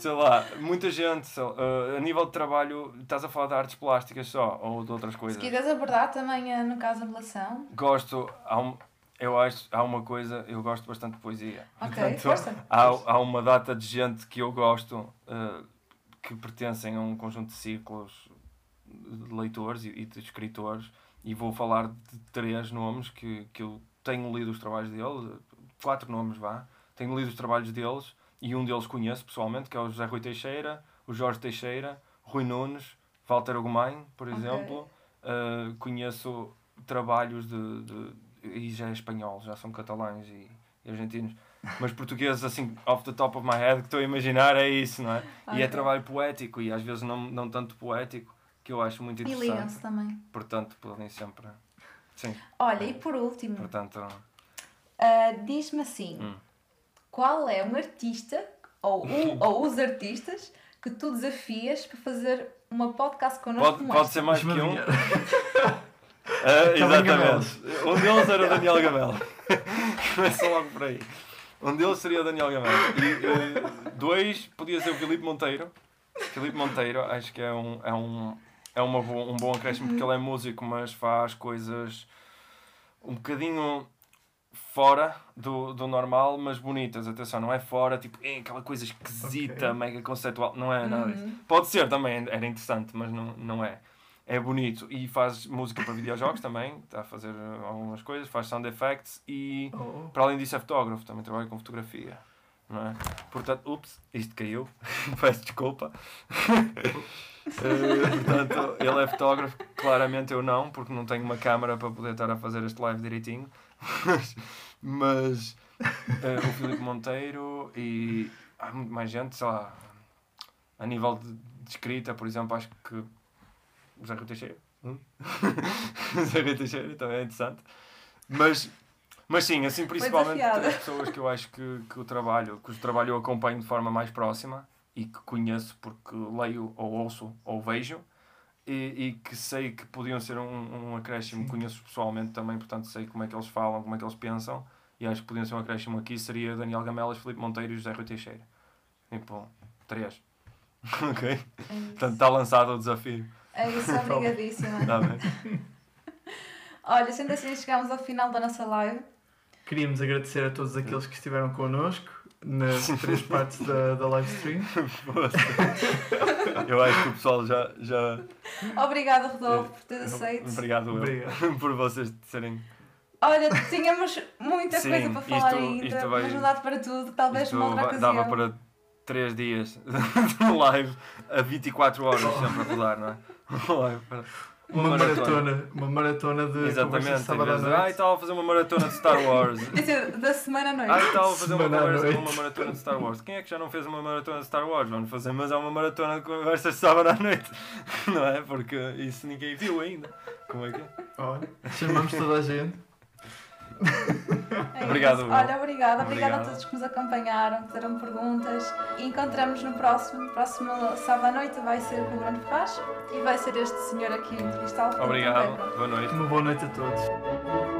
Sei lá, muita gente. sei lá, ah, a nível de trabalho, estás a falar de artes plásticas só ou de outras Se coisas? quiseres abordar também, eh, no caso, a relação. Gosto, há um, eu acho, há uma coisa, eu gosto bastante de poesia. Ok, Portanto. Há, há uma data de gente que eu gosto eh, que pertencem a um conjunto de ciclos de leitores e, e de escritores e vou falar de três nomes que, que eu tenho lido os trabalhos deles, quatro nomes vá, tenho lido os trabalhos deles e um deles conheço pessoalmente, que é o José Rui Teixeira, o Jorge Teixeira, Rui Nunes, Walter Gomain, por Ok. exemplo. Eh, conheço trabalhos de, de- e já é espanhol, já são catalães e, e argentinos. Mas portugueses, assim, off the top of my head, que estou a imaginar é isso, não é? E é trabalho poético e às vezes não, não tanto poético, que eu acho muito E interessante. ligam-se também. Portanto, podem sempre. Sim, Olha, e por último, portanto. ah, diz-me assim: Hum. Qual é um artista ou, um, ou os artistas que tu desafias para fazer uma podcast connosco Pode, pode ser mais que um. Também exatamente. Um deles era o Daniel Gamel. Começa logo por aí. Um deles seria o Daniel Gamel. E eh, dois podia ser o Filipe Monteiro. Filipe Monteiro, acho que é um, é um, é uma um bom acréscimo porque ele é músico, mas faz coisas um bocadinho fora do, do normal, mas bonitas. Atenção, não é fora, tipo, é aquela coisa esquisita, Ok. mega conceitual. Não é nada disso. Uhum. Pode ser também, era interessante, mas não, não é. É bonito e faz música para videojogos também, está a fazer uh, algumas coisas, faz sound effects e Oh, para além disso é fotógrafo, também trabalha com fotografia. Não é? Portanto, ups, isto caiu, peço desculpa. Eh, portanto, ele é fotógrafo, claramente eu não, porque não tenho uma câmara para poder estar a fazer este live direitinho. Mas, eh, o Filipe Monteiro e há muito mais gente, sei lá, a nível de, de escrita, por exemplo, acho que o Zé Rui Teixeira. Hum? o Zé Rui Teixeira também é interessante. Mas, mas sim, assim, principalmente as pessoas que eu acho que, que o trabalho, cujo trabalho eu acompanho de forma mais próxima e que conheço porque leio ou ouço ou vejo e, e que sei que podiam ser um, um acréscimo, conheço pessoalmente também, portanto sei como é que eles falam, como é que eles pensam e acho que podiam ser um acréscimo aqui seria Daniel Gamelas, Filipe Monteiro e José Rui Teixeira. Tipo, três. ok? É. Portanto, está lançado o desafio. É isso, obrigadíssima. Está bem? Olha, sendo assim, chegamos ao final da nossa live. Queríamos agradecer a todos aqueles que estiveram connosco nas três partes da, da live stream. Eu acho que o pessoal já. já... Obrigada, Rodolfo, por ter aceito. Obrigado, Obrigado. por vocês serem. Olha, tínhamos muita Sim, coisa para falar isto- ainda, isto vai- mas não dá para tudo, talvez Isto numa outra ocasião. dava para 3 dias de live a 24 horas sempre a rodar, não é? Uma maratona, uma maratona de conversas Exatamente. de sábado à noite. estava a fazer uma maratona de Star Wars. Isso é da semana à noite. Ai, estava a fazer uma, conversa, uma maratona de Star Wars. Quem é que já não fez uma maratona de Star Wars? Vamos fazer, mas é uma maratona de conversas de sábado à noite. Não é? Porque isso ninguém viu ainda. Como é que é? Olha, chamamos toda a gente. É Obrigado. Olha, obrigada. Obrigada a Obrigado. todos que nos acompanharam, que fizeram perguntas. E encontramos no próximo, próximo sábado à noite. Vai ser com o Bruno Ferraz e vai ser este senhor aqui entrevistá-lo. Obrigado. Boa noite. Uma boa noite a todos.